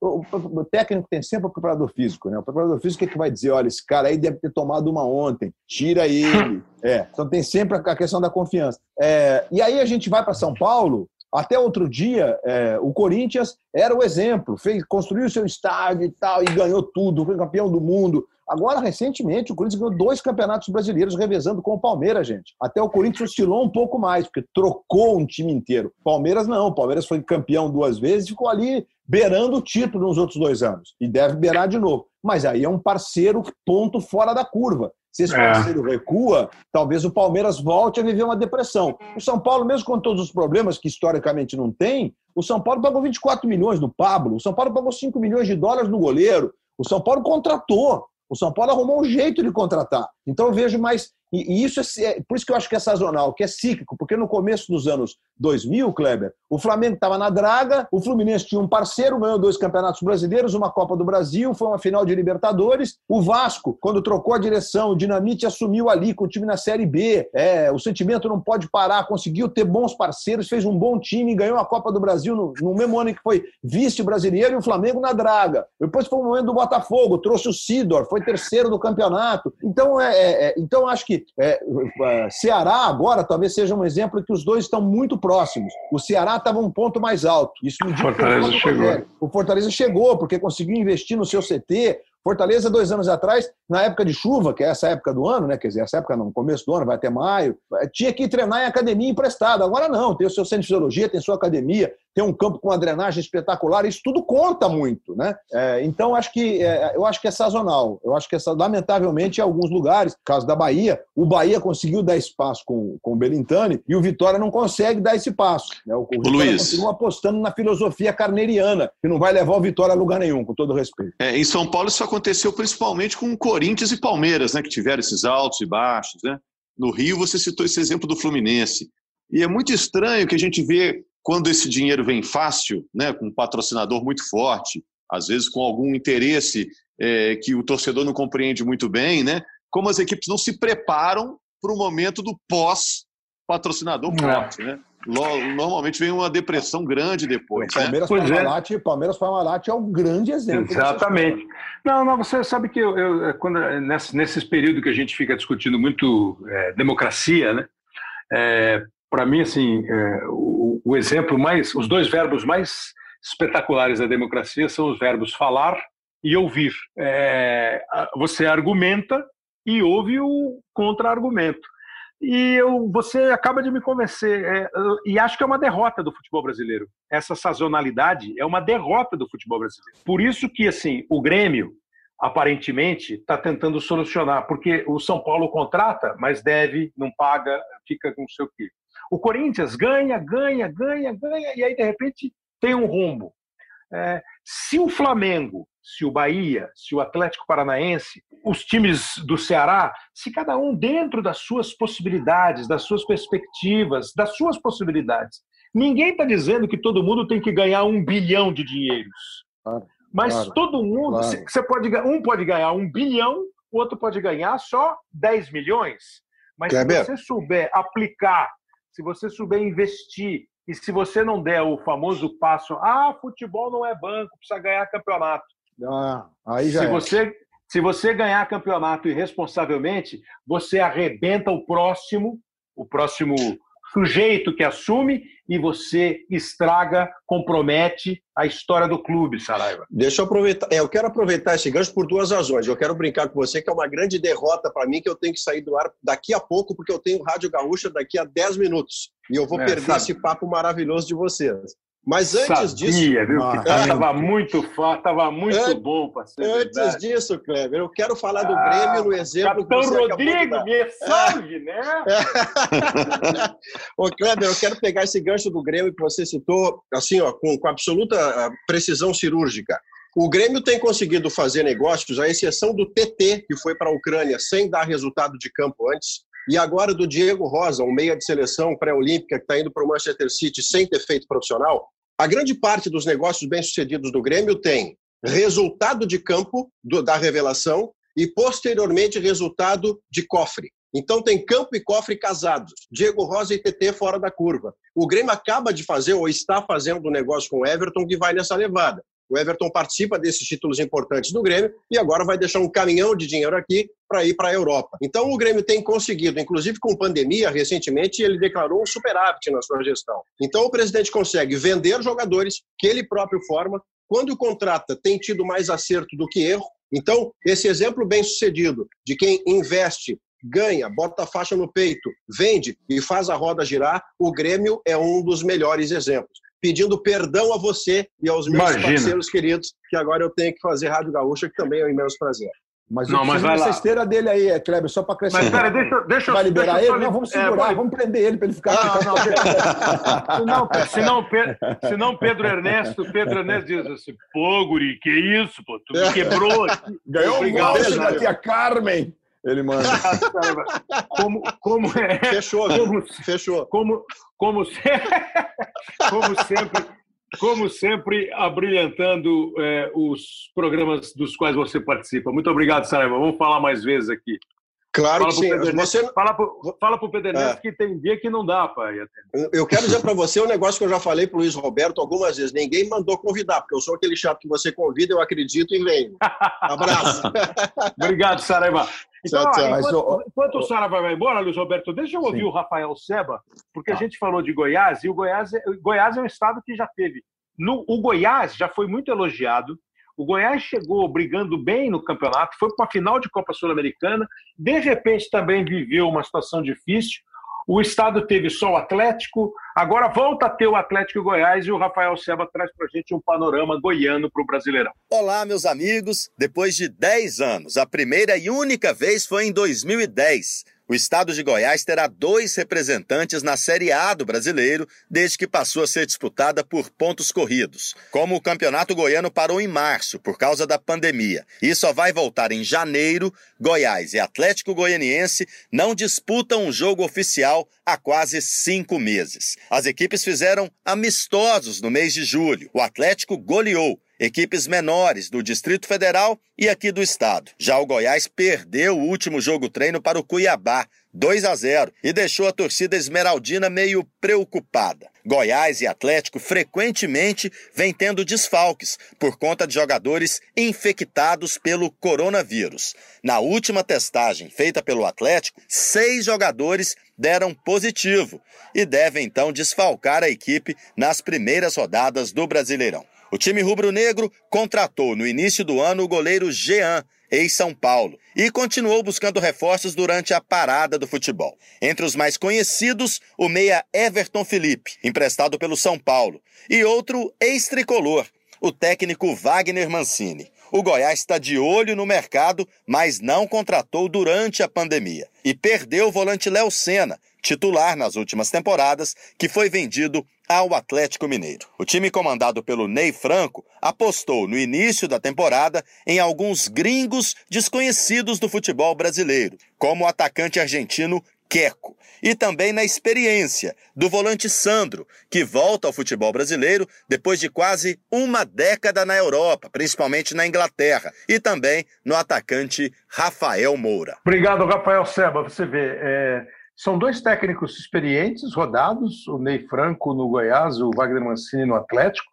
o, técnico tem sempre o preparador físico, né? O preparador físico é que vai dizer, olha, esse cara aí deve ter tomado uma ontem, tira ele. É, então tem sempre a questão da confiança. É, e aí a gente vai para São Paulo Até outro dia, é, o Corinthians era o exemplo, fez, construiu seu estádio e tal, e ganhou tudo, foi campeão do mundo. Agora, recentemente, o Corinthians ganhou dois campeonatos brasileiros revezando com o Palmeiras, gente. Até o Corinthians oscilou um pouco mais, porque trocou um time inteiro. Palmeiras não, o Palmeiras foi campeão duas vezes e ficou ali beirando o título nos outros dois anos. E deve beirar de novo. Mas aí é um parceiro ponto fora da curva. Se esse é. parceiro é. recua, talvez o Palmeiras volte a viver uma depressão. O São Paulo, mesmo com todos os problemas que historicamente não tem, o São Paulo pagou 24 milhões no Pablo, o São Paulo pagou 5 milhões de dólares no goleiro, o São Paulo contratou. O São Paulo arrumou um jeito de contratar. Então eu vejo mais e, isso é, é, por isso que eu acho que é sazonal, que é cíclico, porque no começo dos anos 2000, Kleber, o Flamengo estava na draga, o Fluminense tinha um parceiro, ganhou dois campeonatos brasileiros, uma Copa do Brasil, foi uma final de Libertadores. O Vasco, quando trocou a direção, o Dinamite assumiu ali com o time na Série B. É, o sentimento não pode parar, conseguiu ter bons parceiros, fez um bom time, ganhou a Copa do Brasil no, no mesmo ano que foi vice-brasileiro e o Flamengo na draga. Depois foi o momento do Botafogo, trouxe o Sidor, foi terceiro do campeonato. Então, é, é, é então acho que é, é, Ceará agora talvez seja um exemplo que os dois estão muito próximos. O Ceará estava um ponto mais alto. Isso me Fortaleza chegou. O Fortaleza chegou porque conseguiu investir no seu CT, Fortaleza, dois anos atrás, na época de chuva, que é essa época do ano, né? Quer dizer, essa época no começo do ano, vai até maio, é, tinha que treinar em academia emprestada. Agora não, tem o seu centro de fisiologia, tem sua academia, tem um campo com uma drenagem espetacular, isso tudo conta muito, né? É, então, acho que, é, eu acho que é sazonal. Eu acho que, é, lamentavelmente, em alguns lugares, caso da Bahia, o Bahia conseguiu dar espaço com, com o Belintani e o Vitória não consegue dar esse passo. Né? O, o Luiz. continua apostando na filosofia carneriana, que não vai levar o Vitória a lugar nenhum, com todo respeito. É, em São Paulo, isso aconteceu principalmente com Corinthians e Palmeiras, né? Que tiveram esses altos e baixos, né? No Rio, você citou esse exemplo do Fluminense. E é muito estranho que a gente vê quando esse dinheiro vem fácil, né, com um patrocinador muito forte, às vezes com algum interesse é, que o torcedor não compreende muito bem, né, como as equipes não se preparam para o momento do pós-patrocinador é. forte. Né? Normalmente vem uma depressão grande depois. O Palmeiras né? Parmalat, é. Palmeiras Parmalat é um grande exemplo. Exatamente. Não, não, você sabe que eu, eu quando, nesse, nesses períodos que a gente fica discutindo muito é, democracia, né? É, para mim, assim, é, o, o, exemplo mais, os dois verbos mais espetaculares da democracia são os verbos falar e ouvir. É, você argumenta e ouve o contra-argumento. E eu, você acaba de me convencer, é, e acho que é uma derrota do futebol brasileiro. Essa sazonalidade é uma derrota do futebol brasileiro. Por isso que, assim, o Grêmio, aparentemente, está tentando solucionar, porque o São Paulo contrata, mas deve, não paga, fica com o seu quê. O Corinthians ganha, ganha, ganha, ganha, e aí, de repente, tem um rumbo. É, se o Flamengo, se o Bahia, se o Atlético Paranaense, os times do Ceará, se cada um dentro das suas possibilidades, das suas perspectivas, das suas possibilidades. Ninguém está dizendo que todo mundo tem que ganhar um bilhão de dinheiros. Claro, Mas claro, todo mundo, claro. você pode, um pode ganhar um bilhão, o outro pode ganhar só 10 milhões. Mas se você souber aplicar se você souber investir e se você não der o famoso passo, ah, futebol não é banco, precisa ganhar campeonato. Ah, aí já se é. você se você ganhar campeonato irresponsavelmente, você arrebenta o próximo, o próximo sujeito que assume e você estraga, compromete a história do clube, Saraiva. Deixa eu aproveitar. É, eu quero aproveitar esse gancho por duas razões. Eu quero brincar com você que é uma grande derrota para mim que eu tenho que sair do ar daqui a pouco, porque eu tenho Rádio Gaúcha daqui a 10 minutos. E eu vou é, perder sabe. esse papo maravilhoso de vocês. Mas antes Sabia, disso. Viu, ah, tava muito fácil, tava muito antes, bom para ser Antes verdade. disso, Kleber, eu quero falar do ah, Grêmio no exemplo Capitão que você Rodrigo, me salve, né? Ô, Kleber, eu quero pegar esse gancho do Grêmio que você citou, assim, ó, com, com absoluta ah, precisão cirúrgica. O Grêmio tem conseguido fazer negócios, à exceção do TT, que foi para a Ucrânia sem dar resultado de campo antes, e agora do Diego Rosa, um meia de seleção pré-olímpica que está indo para o Manchester City sem ter feito profissional, a grande parte dos negócios bem-sucedidos do Grêmio tem resultado de campo do, da revelação e, posteriormente, resultado de cofre. Então tem campo e cofre casados. Diego Rosa e TT fora da curva. O Grêmio acaba de fazer ou está fazendo um negócio com o Everton que vai nessa levada. O Everton participa desses títulos importantes do Grêmio e agora vai deixar um caminhão de dinheiro aqui para ir para a Europa. Então o Grêmio tem conseguido, inclusive com pandemia, recentemente ele declarou um superávit na sua gestão. Então o presidente consegue vender jogadores que ele próprio forma. Quando contrata, tem tido mais acerto do que erro. Então, esse exemplo bem sucedido de quem investe ganha, bota a faixa no peito, vende e faz a roda girar, o Grêmio é um dos melhores exemplos. Pedindo perdão a você e aos meus Imagina. parceiros queridos, que agora eu tenho que fazer Rádio Gaúcha, que também é um imenso prazer. Mas não, mas vai essa esteira dele aí, é, Kleber, só para crescer. Mas pera, deixa, deixa Vai liberar deixa ele? Não, vamos é, segurar, é, vamos prender ele para ele ficar aqui. Não, não, senão, senão Pedro Ernesto, Pedro Ernesto diz assim, pô, guri, que isso, pô, tu me quebrou aqui. Ganhou Obrigado, um voucher da tia Carmen. Ele manda. como, como é. Fechou, como, fechou. Como, como, como sempre, como sempre, abrilhantando é, os programas dos quais você participa. Muito obrigado, Saraiva. Vamos falar mais vezes aqui. Claro que sim. Você... Fala para o Pedro é. que tem dia que não dá pai. Eu quero dizer para você um negócio que eu já falei para o Luiz Roberto algumas vezes. Ninguém mandou convidar, porque eu sou aquele chato que você convida, eu acredito e venho. Abraço. Obrigado, Saraiva. Então, tchau, tchau. enquanto, enquanto o Saraiva vai embora, Luiz Roberto, deixa eu ouvir sim. o Rafael Seba, porque a tá. gente falou de Goiás, e o Goiás é, Goiás é um estado que já teve. No, o Goiás já foi muito elogiado o Goiás chegou brigando bem no campeonato, foi para uma final de Copa Sul-Americana, de repente também viveu uma situação difícil. O estado teve só o Atlético, agora volta a ter o Atlético Goiás e o Rafael Seba traz para a gente um panorama goiano para o Brasileirão. Olá, meus amigos. Depois de 10 anos, a primeira e única vez foi em 2010 o estado de Goiás terá dois representantes na Série A do brasileiro desde que passou a ser disputada por pontos corridos. Como o campeonato goiano parou em março por causa da pandemia e só vai voltar em janeiro, Goiás e Atlético Goianiense não disputam um jogo oficial há quase cinco meses. As equipes fizeram amistosos no mês de julho. O Atlético goleou equipes menores do Distrito Federal e aqui do estado. Já o Goiás perdeu o último jogo treino para o Cuiabá, 2 a 0, e deixou a torcida esmeraldina meio preocupada. Goiás e Atlético frequentemente vêm tendo desfalques por conta de jogadores infectados pelo coronavírus. Na última testagem feita pelo Atlético, seis jogadores deram positivo e devem então desfalcar a equipe nas primeiras rodadas do Brasileirão. O time rubro-negro contratou no início do ano o goleiro Jean, ex-São Paulo, e continuou buscando reforços durante a parada do futebol. Entre os mais conhecidos, o meia Everton Felipe, emprestado pelo São Paulo, e outro ex-tricolor, o técnico Wagner Mancini. O Goiás está de olho no mercado, mas não contratou durante a pandemia. E perdeu o volante Léo Senna, titular nas últimas temporadas, que foi vendido ao Atlético Mineiro. O time comandado pelo Ney Franco apostou no início da temporada em alguns gringos desconhecidos do futebol brasileiro, como o atacante argentino Queco, e também na experiência do volante Sandro, que volta ao futebol brasileiro depois de quase uma década na Europa, principalmente na Inglaterra, e também no atacante Rafael Moura. Obrigado, Rafael Seba. Você vê, é são dois técnicos experientes, rodados, o Ney Franco no Goiás, o Wagner Mancini no Atlético,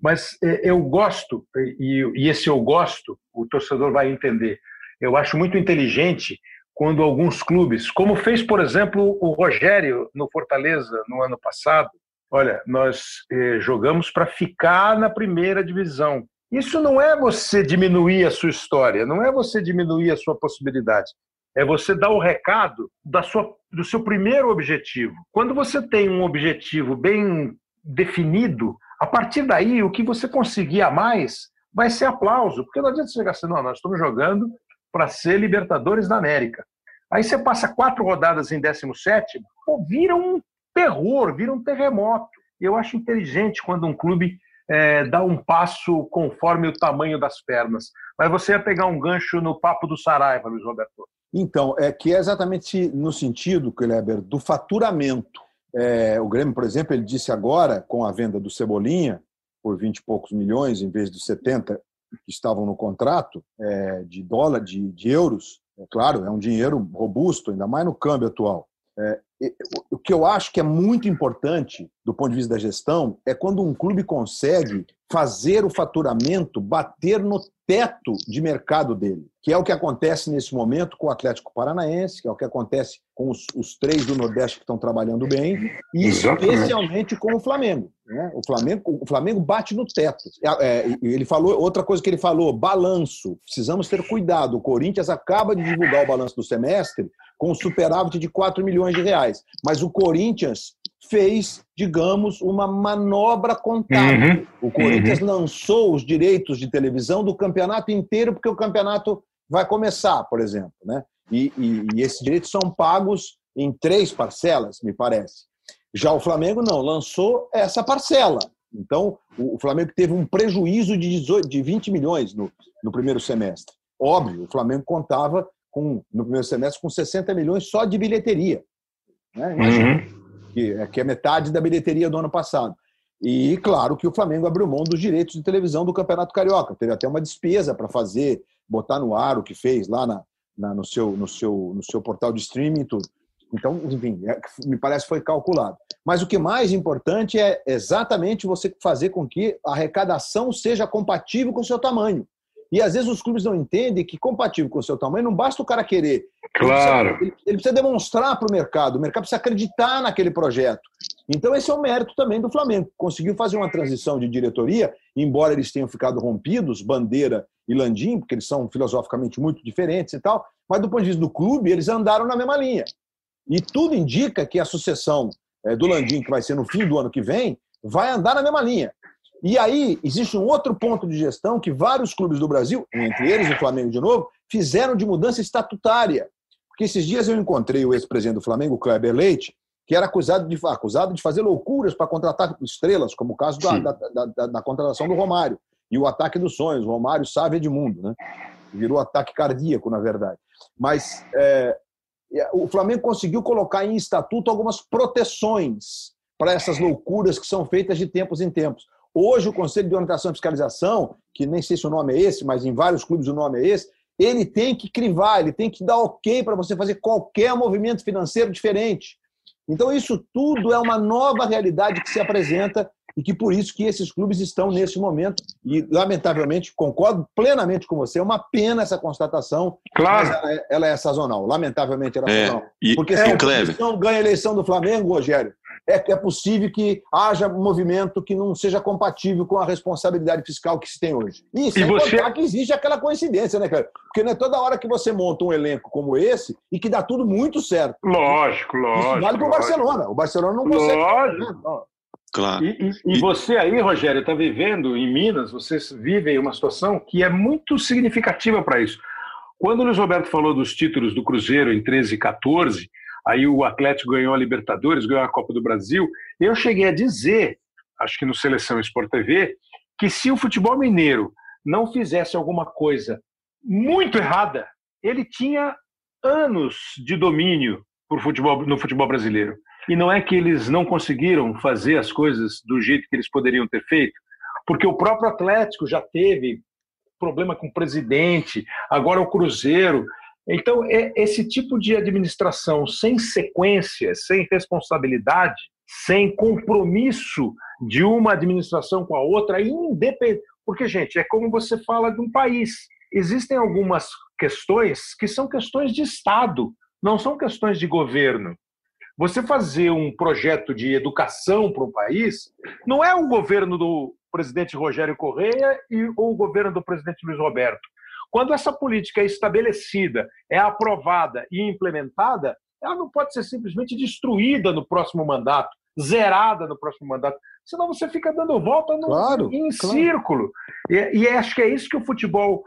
mas é, eu gosto, e, esse eu gosto, o torcedor vai entender, eu acho muito inteligente quando alguns clubes, como fez, por exemplo, o Rogério no Fortaleza no ano passado, olha, nós eh, jogamos para ficar na primeira divisão. Isso não é você diminuir a sua história, não é você diminuir a sua possibilidade é você dar o recado da sua, do seu primeiro objetivo. Quando você tem um objetivo bem definido, a partir daí, o que você conseguir a mais vai ser aplauso, porque não adianta você chegar assim, não, nós estamos jogando para ser Libertadores da América. Aí você passa quatro rodadas em 17, pô, vira um terror, vira um terremoto. Eu acho inteligente quando um clube é, dá um passo conforme o tamanho das pernas. Mas você ia pegar um gancho no papo do Saraiva, Luiz Roberto. Então, é que é exatamente no sentido, Kleber, do faturamento. É, o Grêmio, por exemplo, ele disse agora, com a venda do Cebolinha, por 20 e poucos milhões, em vez dos 70 que estavam no contrato, é, de dólar, de, de, euros, é claro, é um dinheiro robusto, ainda mais no câmbio atual. É, o que eu acho que é muito importante do ponto de vista da gestão é quando um clube consegue fazer o faturamento bater no teto de mercado dele, que é o que acontece nesse momento com o Atlético Paranaense, que é o que acontece com os, os três do Nordeste que estão trabalhando bem, e Exatamente. especialmente com o Flamengo. Né? O Flamengo. O Flamengo bate no teto. É, é ele falou outra coisa que ele falou: balanço. Precisamos ter cuidado. O Corinthians acaba de divulgar o balanço do semestre com um superávit de 4 milhões de reais, mas o Corinthians fez, digamos, uma manobra contábil. Uhum. O Corinthians uhum. lançou os direitos de televisão do campeonato inteiro, porque o campeonato vai começar, por exemplo. Né? E, e, e esses direitos são pagos em três parcelas, me parece. Já o Flamengo não, lançou essa parcela. Então, o Flamengo teve um prejuízo de, 18, de 20 milhões no, no primeiro semestre. Óbvio, o Flamengo contava com, no primeiro semestre com 60 milhões só de bilheteria. Né? Imagina. Uhum que, é, que é metade da bilheteria do ano passado. E claro que o Flamengo abriu mão dos direitos de televisão do Campeonato Carioca. Teve até uma despesa para fazer, botar no ar o que fez lá na, na, no, seu, no, seu, no seu portal de streaming e tudo. Então, enfim, é, me parece que foi calculado. Mas o que mais importante é exatamente você fazer com que a arrecadação seja compatível com o seu tamanho. E às vezes os clubes não entendem que, compatível com o seu tamanho, não basta o cara querer. Claro. Ele precisa, ele precisa demonstrar para o mercado, o mercado precisa acreditar naquele projeto. Então, esse é o mérito também do Flamengo. Conseguiu fazer uma transição de diretoria, embora eles tenham ficado rompidos, Bandeira e Landim, porque eles são filosoficamente muito diferentes e tal, mas do ponto de vista do clube, eles andaram na mesma linha. E tudo indica que a sucessão eh, do Landim, que vai ser no fim do ano que vem, vai andar na mesma linha. E aí, existe um outro ponto de gestão que vários clubes do Brasil, entre eles o Flamengo de novo, fizeram de mudança estatutária. Porque esses dias eu encontrei o ex-presidente do Flamengo, Kleber Leite, que era acusado de, acusado de fazer loucuras para contratar estrelas, como o caso da, da, da, da, contratação do Romário. E o ataque dos sonhos, Romário Sávio Edmundo, né? Virou ataque cardíaco, na verdade. Mas é, o Flamengo conseguiu colocar em estatuto algumas proteções para essas loucuras que são feitas de tempos em tempos. Hoje, o Conselho de Orientação e Fiscalização, que nem sei se o nome é esse, mas em vários clubes o nome é esse, ele tem que crivar, ele tem que dar ok para você fazer qualquer movimento financeiro diferente. Então, isso tudo é uma nova realidade que se apresenta e que por isso que esses clubes estão nesse momento. E, lamentavelmente, concordo plenamente com você, é uma pena essa constatação, claro. mas ela é, ela é sazonal. Lamentavelmente, ela é, é sazonal. E, Porque se a ganha a eleição do Flamengo, Rogério, é, é possível que haja um movimento que não seja compatível com a responsabilidade fiscal que se tem hoje. E sem e você... que existe aquela coincidência, né, cara? Porque não é toda hora que você monta um elenco como esse e que dá tudo muito certo. Lógico, lógico. Isso vale para o Barcelona. O Barcelona não consegue. Lógico. Claro. E, e, e, você aí, Rogério, está vivendo em Minas, vocês vivem uma situação que é muito significativa para isso. Quando o Luiz Roberto falou dos títulos do Cruzeiro em 13 e 14, aí o Atlético ganhou a Libertadores, ganhou a Copa do Brasil. Eu cheguei a dizer, acho que no Seleção Sport TV, que se o futebol mineiro não fizesse alguma coisa muito errada, ele tinha anos de domínio futebol, no futebol brasileiro. E não é que eles não conseguiram fazer as coisas do jeito que eles poderiam ter feito, porque o próprio Atlético já teve problema com o presidente, agora o Cruzeiro. Então, é esse tipo de administração sem sequência, sem responsabilidade, sem compromisso de uma administração com a outra, independente. Porque, gente, é como você fala de um país. Existem algumas questões que são questões de Estado, não são questões de governo. Você fazer um projeto de educação para um país não é o governo do presidente Rogério Correia ou o governo do presidente Luiz Roberto. Quando essa política é estabelecida, é aprovada e implementada, ela não pode ser simplesmente destruída no próximo mandato, zerada no próximo mandato. Senão você fica dando volta no, claro, em claro. círculo. E, e, acho que é isso que o futebol,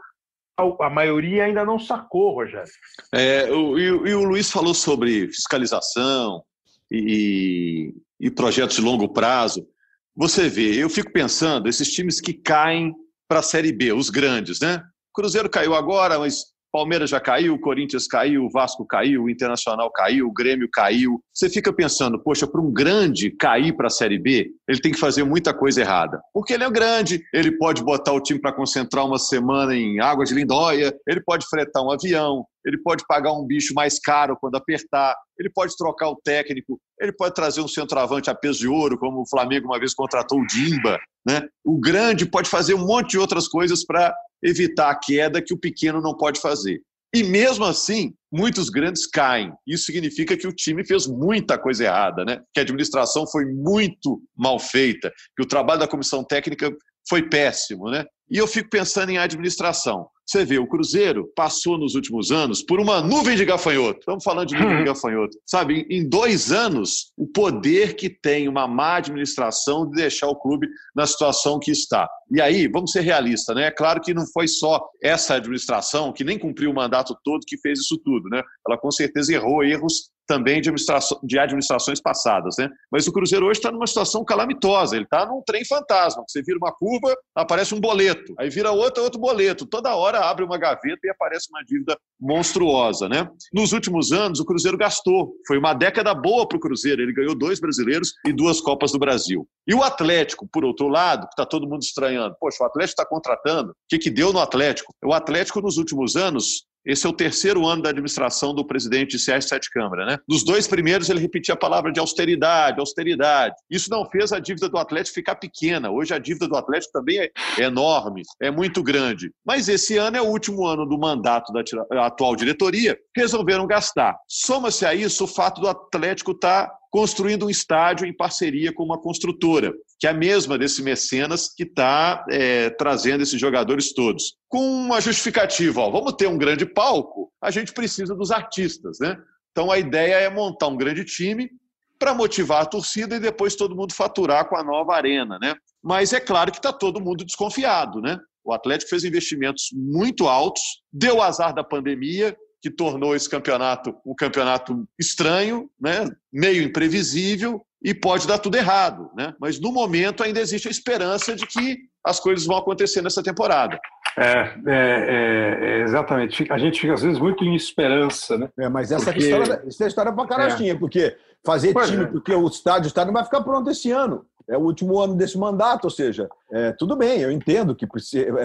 a, a maioria ainda não sacou, Rogério. É, o, e, e, o Luiz falou sobre fiscalização e, e projetos de longo prazo. Você vê, eu fico pensando, esses times que caem para a Série B, os grandes, né? Cruzeiro caiu agora, mas Palmeiras já caiu, Corinthians caiu, Vasco caiu, Internacional caiu, Grêmio caiu. Você fica pensando, poxa, para um grande cair para a Série B, ele tem que fazer muita coisa errada. Porque ele é grande, ele pode botar o time para concentrar uma semana em Água de Lindóia, ele pode fretar um avião, ele pode pagar um bicho mais caro quando apertar, ele pode trocar o técnico, ele pode trazer um centroavante a peso de ouro, como o Flamengo uma vez contratou o Dimba. Né? O grande pode fazer um monte de outras coisas para evitar a queda que o pequeno não pode fazer. E mesmo assim, muitos grandes caem. Isso significa que o time fez muita coisa errada, né? Que a administração foi muito mal feita, que o trabalho da comissão técnica foi péssimo, né? E eu fico pensando em administração. Você vê, o Cruzeiro passou nos últimos anos por uma nuvem de gafanhoto. Estamos falando de nuvem de gafanhoto. Sabe, em dois anos, o poder que tem uma má administração de deixar o clube na situação que está. E aí, vamos ser realistas, né? É claro que não foi só essa administração, que nem cumpriu o mandato todo, que fez isso tudo, né? Ela com certeza errou erros também de, administração, de administrações passadas. Né? Mas o Cruzeiro hoje está numa situação calamitosa, ele está num trem fantasma. Você vira uma curva, aparece um boleto, aí vira outra, outro boleto. Toda hora abre uma gaveta e aparece uma dívida monstruosa. Né? Nos últimos anos, o Cruzeiro gastou. Foi uma década boa para o Cruzeiro. Ele ganhou dois brasileiros e duas Copas do Brasil. E o Atlético, por outro lado, que está todo mundo estranhando, poxa, o Atlético está contratando, o que, que deu no Atlético? O Atlético, nos últimos anos, esse é o terceiro ano da administração do presidente de CS Sete Câmara. Né? Dos dois primeiros, ele repetia a palavra de austeridade, austeridade. Isso não fez a dívida do Atlético ficar pequena. Hoje a dívida do Atlético também é enorme, é muito grande. Mas esse ano é o último ano do mandato da atual diretoria, resolveram gastar. Soma-se a isso o fato do Atlético estar tá construindo um estádio em parceria com uma construtora, que é a mesma desse mecenas que está é, trazendo esses jogadores todos. Com uma justificativa, ó, vamos ter um grande palco, a gente precisa dos artistas, né? Então a ideia é montar um grande time para motivar a torcida e depois todo mundo faturar com a nova arena, né? Mas é claro que está todo mundo desconfiado, né? O Atlético fez investimentos muito altos, deu azar da pandemia, que tornou esse campeonato um campeonato estranho, né? meio imprevisível e pode dar tudo errado. Né? Mas no momento ainda existe a esperança de que as coisas vão acontecer nessa temporada. É, é, é, é exatamente. A gente fica às vezes muito em esperança, né? É, mas essa porque... história, essa é história para carochinha, é. porque fazer pois time, é. porque o estádio, o estádio não vai ficar pronto esse ano. É o último ano desse mandato, ou seja, é, tudo bem, eu entendo que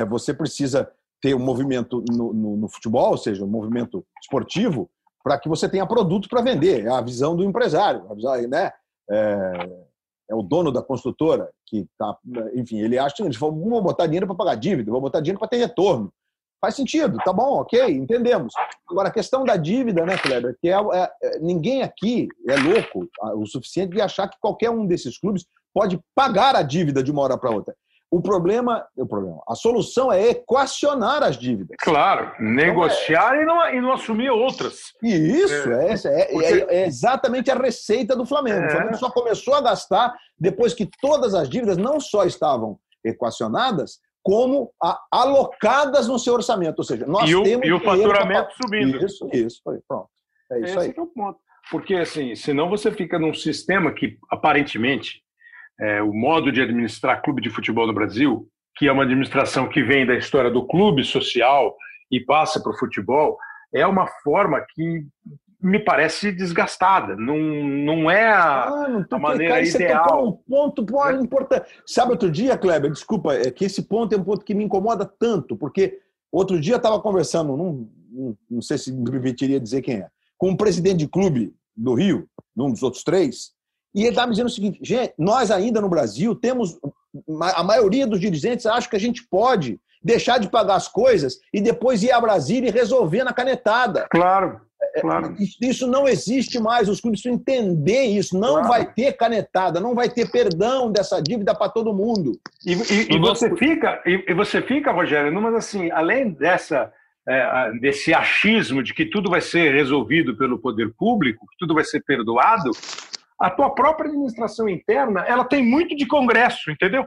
você precisa ter um movimento no, no, no futebol, ou seja, um movimento esportivo, para que você tenha produto para vender. É a visão do empresário, a visão, né? É, é, o dono da construtora que está, enfim, ele acha que vamos botar dinheiro para pagar dívida, vamos botar dinheiro para ter retorno. Faz sentido, tá bom, ok, entendemos. Agora, a questão da dívida, né, Kleber, que é, é, é ninguém aqui é louco o suficiente de achar que qualquer um desses clubes pode pagar a dívida de uma hora para outra. O problema, o problema, a solução é equacionar as dívidas. Claro, negociar então, é... e, não, e não assumir outras. Isso, é, é, Porque... é, é exatamente a receita do Flamengo. O Flamengo só começou a gastar depois que todas as dívidas não só estavam equacionadas, como a, alocadas no seu orçamento. Ou seja, nós e o, temos. E o faturamento pra... subindo. Isso, isso, foi, pronto. É isso Esse aí. É o ponto. Porque, assim, senão você fica num sistema que, aparentemente, é, o modo de administrar clube de futebol no Brasil, que é uma administração que vem da história do clube social e passa para o futebol, é uma forma que me parece desgastada. Não, não é a, ah, a maneira cara, ideal. Você um ponto pô, é. importante. Sabe, outro dia, Kleber, desculpa, é que esse ponto é um ponto que me incomoda tanto, porque outro dia eu estava conversando, não, não, não sei se me permitiria dizer quem é, com um presidente de clube do Rio, num dos outros três, e ele está me dizendo o seguinte: gente, nós ainda no Brasil temos. A maioria dos dirigentes acha que a gente pode deixar de pagar as coisas e depois ir a Brasília e resolver na canetada. Claro. É, claro. Isso não existe mais, os clubes precisam entender isso. Não claro. vai ter canetada, não vai ter perdão dessa dívida para todo mundo. E, e, e você fica, e, e, você fica, Rogério, mas assim, além dessa, é, desse achismo de que tudo vai ser resolvido pelo poder público, que tudo vai ser perdoado, a tua própria administração interna, ela tem muito de congresso, entendeu?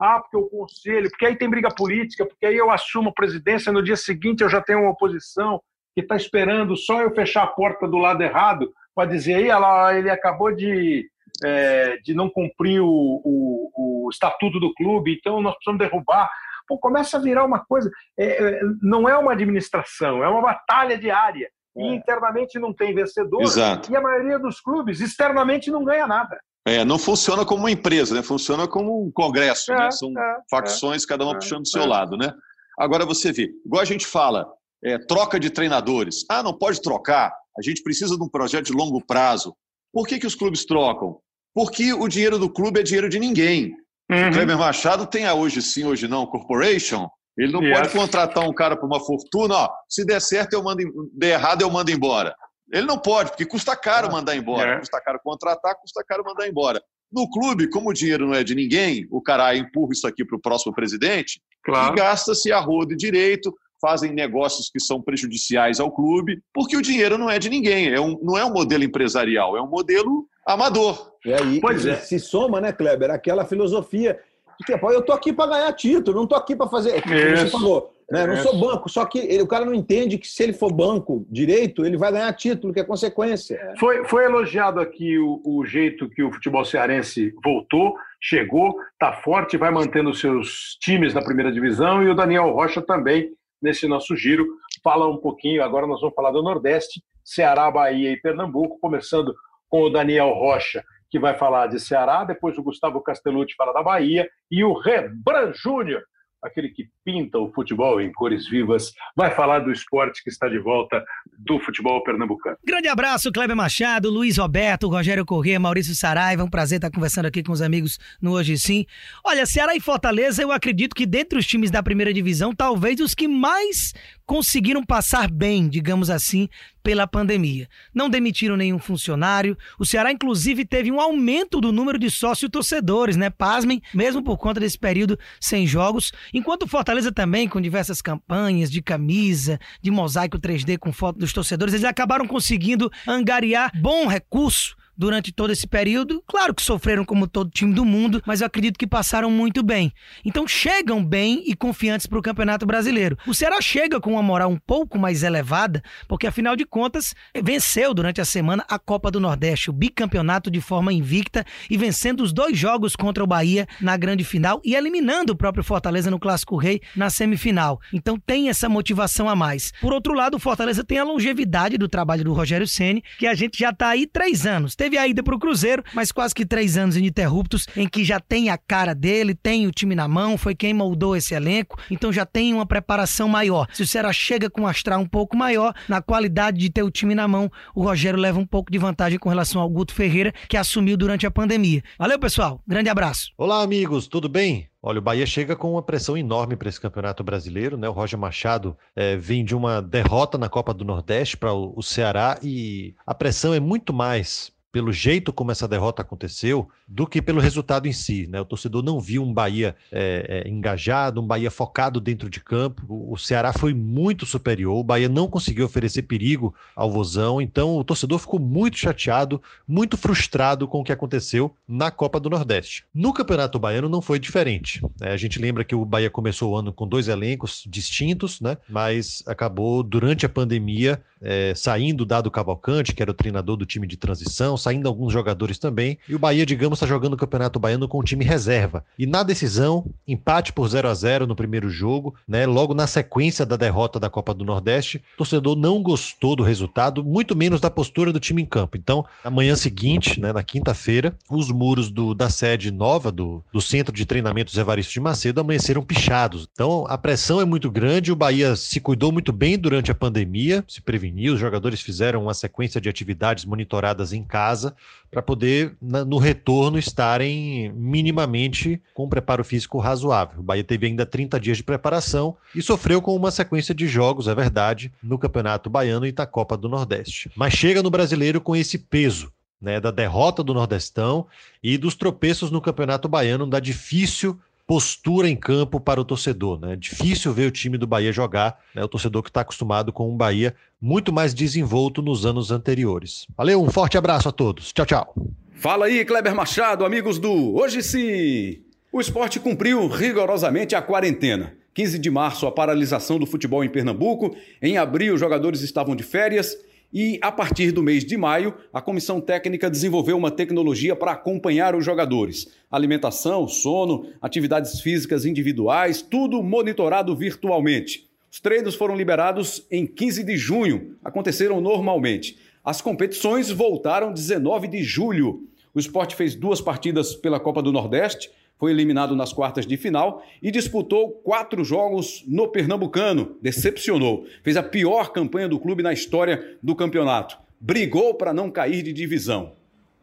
Ah, porque o conselho, porque aí tem briga política, porque aí eu assumo a presidência, no dia seguinte eu já tenho uma oposição que está esperando só eu fechar a porta do lado errado para dizer aí, ela, ele acabou de, é, de não cumprir o, o, o, estatuto do clube, então nós precisamos derrubar. Pô, começa a virar uma coisa, é, é não é uma administração, é uma batalha diária. E é. internamente não tem vencedor. Exato. E a maioria dos clubes externamente não ganha nada. É, não funciona como uma empresa, né? Funciona como um congresso, é, né? São é, facções, cada uma é, puxando do seu é. lado, né? Agora você vê, igual a gente fala, é, troca de treinadores. Ah, não pode trocar. A gente precisa de um projeto de longo prazo. Por que, que os clubes trocam? Porque o dinheiro do clube é dinheiro de ninguém. Uhum. O Kleber Machado tem a hoje sim, hoje não, corporation. Ele não yes. pode contratar um cara por uma fortuna, ó, se der certo eu mando, der errado eu mando embora. Ele não pode, porque custa caro ah, mandar embora. É. Custa caro contratar, custa caro mandar embora. No clube, como o dinheiro não é de ninguém, o cara empurra isso aqui para o próximo presidente claro. e gasta-se a roda direito, fazem negócios que são prejudiciais ao clube, porque o dinheiro não é de ninguém. É um, não é um modelo empresarial, é um modelo amador. E aí pois é. se soma, né, Kleber, aquela filosofia que eu tô aqui para ganhar título, não tô aqui para fazer. Como você falou, né? Não sou banco, só que ele, o cara não entende que se ele for banco direito, ele vai ganhar título, que é consequência. Foi, foi elogiado aqui o, o jeito que o futebol cearense voltou, chegou, está forte, vai mantendo os seus times na primeira divisão e o Daniel Rocha também nesse nosso giro. Fala um pouquinho, agora nós vamos falar do Nordeste, Ceará, Bahia e Pernambuco, começando com o Daniel Rocha, que vai falar de Ceará, depois o Gustavo Castellucci fala da Bahia e o Rebran Júnior aquele que pinta o futebol em cores vivas, vai falar do esporte que está de volta do futebol pernambucano. Grande abraço, Kleber Machado, Luiz Roberto, Rogério Corrêa, Maurício Saraiva. Um prazer estar conversando aqui com os amigos no Hoje Sim. Olha, Ceará e Fortaleza, eu acredito que dentre os times da primeira divisão, talvez os que mais conseguiram passar bem, digamos assim, pela pandemia. Não demitiram nenhum funcionário. O Ceará, inclusive, teve um aumento do número de sócio-torcedores, né? Pasmem, mesmo por conta desse período sem jogos. Enquanto Fortaleza também, com diversas campanhas de camisa, de mosaico 3D com foto dos torcedores, eles acabaram conseguindo angariar bom recurso durante todo esse período. Claro que sofreram como todo time do mundo, mas eu acredito que passaram muito bem. Então chegam bem e confiantes para o Campeonato Brasileiro. O Ceará chega com uma moral um pouco mais elevada, porque afinal de contas venceu durante a semana a Copa do Nordeste, o bicampeonato de forma invicta e vencendo os dois jogos contra o Bahia na grande final e eliminando o próprio Fortaleza no Clássico Rei na semifinal. Então tem essa motivação a mais. Por outro lado, o Fortaleza tem a longevidade do trabalho do Rogério Ceni, que a gente já está aí três anos. Teve a ida para o Cruzeiro, mas quase que três anos ininterruptos em que já tem a cara dele, tem o time na mão, foi quem moldou esse elenco, então já tem uma preparação maior. Se o Ceará chega com um astral um pouco maior, na qualidade de ter o time na mão, o Rogério leva um pouco de vantagem com relação ao Guto Ferreira, que assumiu durante a pandemia. Valeu, pessoal. Grande abraço. Olá, amigos. Tudo bem? Olha, o Bahia chega com uma pressão enorme para esse campeonato brasileiro, né? O Roger Machado é, vem de uma derrota na Copa do Nordeste para o, o Ceará e a pressão é muito mais pelo jeito como essa derrota aconteceu, do que pelo resultado em si. Né? O torcedor não viu um Bahia é, é, engajado, um Bahia focado dentro de campo. O, Ceará foi muito superior, o Bahia não conseguiu oferecer perigo ao Vozão, então o torcedor ficou muito chateado, muito frustrado com o que aconteceu na Copa do Nordeste. No Campeonato Baiano não foi diferente. Né? A gente lembra que o Bahia começou o ano com dois elencos distintos, né? mas acabou durante a pandemia é, saindo Dado Cavalcante, que era o treinador do time de transição, saindo alguns jogadores também, e o Bahia, digamos, jogando o Campeonato Baiano com o time reserva. E na decisão, empate por 0 a 0 no primeiro jogo, né? Logo na sequência da derrota da Copa do Nordeste, o torcedor não gostou do resultado, muito menos da postura do time em campo. Então, na manhã seguinte, né, na quinta-feira, os muros do, da sede nova do, do Centro de Treinamentos Evaristo de Macedo amanheceram pichados. Então, a pressão é muito grande, o Bahia se cuidou muito bem durante a pandemia, se preveniu, os jogadores fizeram uma sequência de atividades monitoradas em casa casa para poder, na, no retorno, estarem minimamente com um preparo físico razoável. O Bahia teve ainda 30 dias de preparação e sofreu com uma sequência de jogos, é verdade, no Campeonato Baiano e na Copa do Nordeste. Mas chega no brasileiro com esse peso. Né, da derrota do Nordestão e dos tropeços no Campeonato Baiano, da difícil postura em campo para o torcedor. Né? Difícil ver o time do Bahia jogar, né? o torcedor que está acostumado com um Bahia muito mais desenvolto nos anos anteriores. Valeu, um forte abraço a todos. Tchau, tchau. Fala aí, Kleber Machado, amigos do Hoje Sim. O esporte cumpriu rigorosamente a quarentena. 15 de março, a paralisação do futebol em Pernambuco. Em abril, os jogadores estavam de férias. E a partir do mês de maio, a comissão técnica desenvolveu uma tecnologia para acompanhar os jogadores. Alimentação, sono, atividades físicas individuais, tudo monitorado virtualmente. Os treinos foram liberados em 15 de junho, aconteceram normalmente. As competições voltaram 19 de julho. O esporte fez duas partidas pela Copa do Nordeste, foi eliminado nas quartas de final e disputou quatro jogos no Pernambucano. Decepcionou. Fez a pior campanha do clube na história do campeonato. Brigou para não cair de divisão.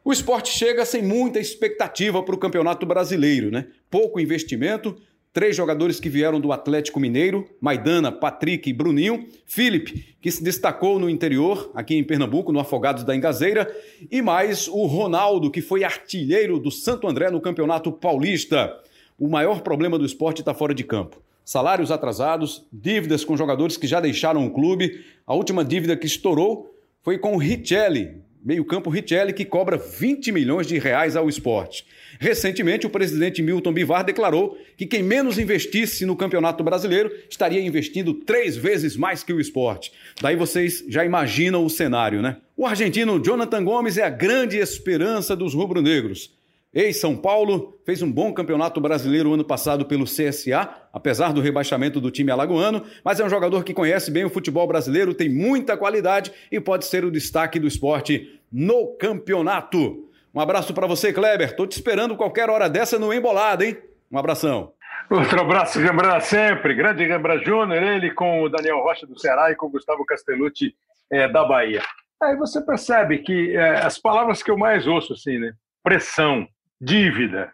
O esporte chega sem muita expectativa para o Campeonato Brasileiro, né? Pouco investimento, três jogadores que vieram do Atlético Mineiro, Maidana, Patrick e Bruninho, Felipe, que se destacou no interior, aqui em Pernambuco, no Afogados da Engazeira, e mais o Ronaldo, que foi artilheiro do Santo André no Campeonato Paulista. O maior problema do esporte está fora de campo. Salários atrasados, dívidas com jogadores que já deixaram o clube. A última dívida que estourou foi com o Richelli, meio-campo Richelli, que cobra 20 milhões de reais ao esporte. Recentemente, o presidente Milton Bivar declarou que quem menos investisse no Campeonato Brasileiro estaria investindo três vezes mais que o esporte. Daí vocês já imaginam o cenário, né? O argentino Jonathan Gomes é a grande esperança dos rubro-negros. Ex-São Paulo, fez um bom campeonato brasileiro ano passado pelo CSA, apesar do rebaixamento do time alagoano, mas é um jogador que conhece bem o futebol brasileiro, tem muita qualidade e pode ser o destaque do esporte no campeonato. Um abraço para você, Kleber. Tô te esperando qualquer hora dessa no Embolada, hein? Um abração. Outro abraço, Gambra sempre. Grande Gambra Júnior, ele com o Daniel Rocha do Ceará e com o Gustavo Castellucci é, da Bahia. Aí você percebe que é, as palavras que eu mais ouço, assim, né? Pressão, dívida,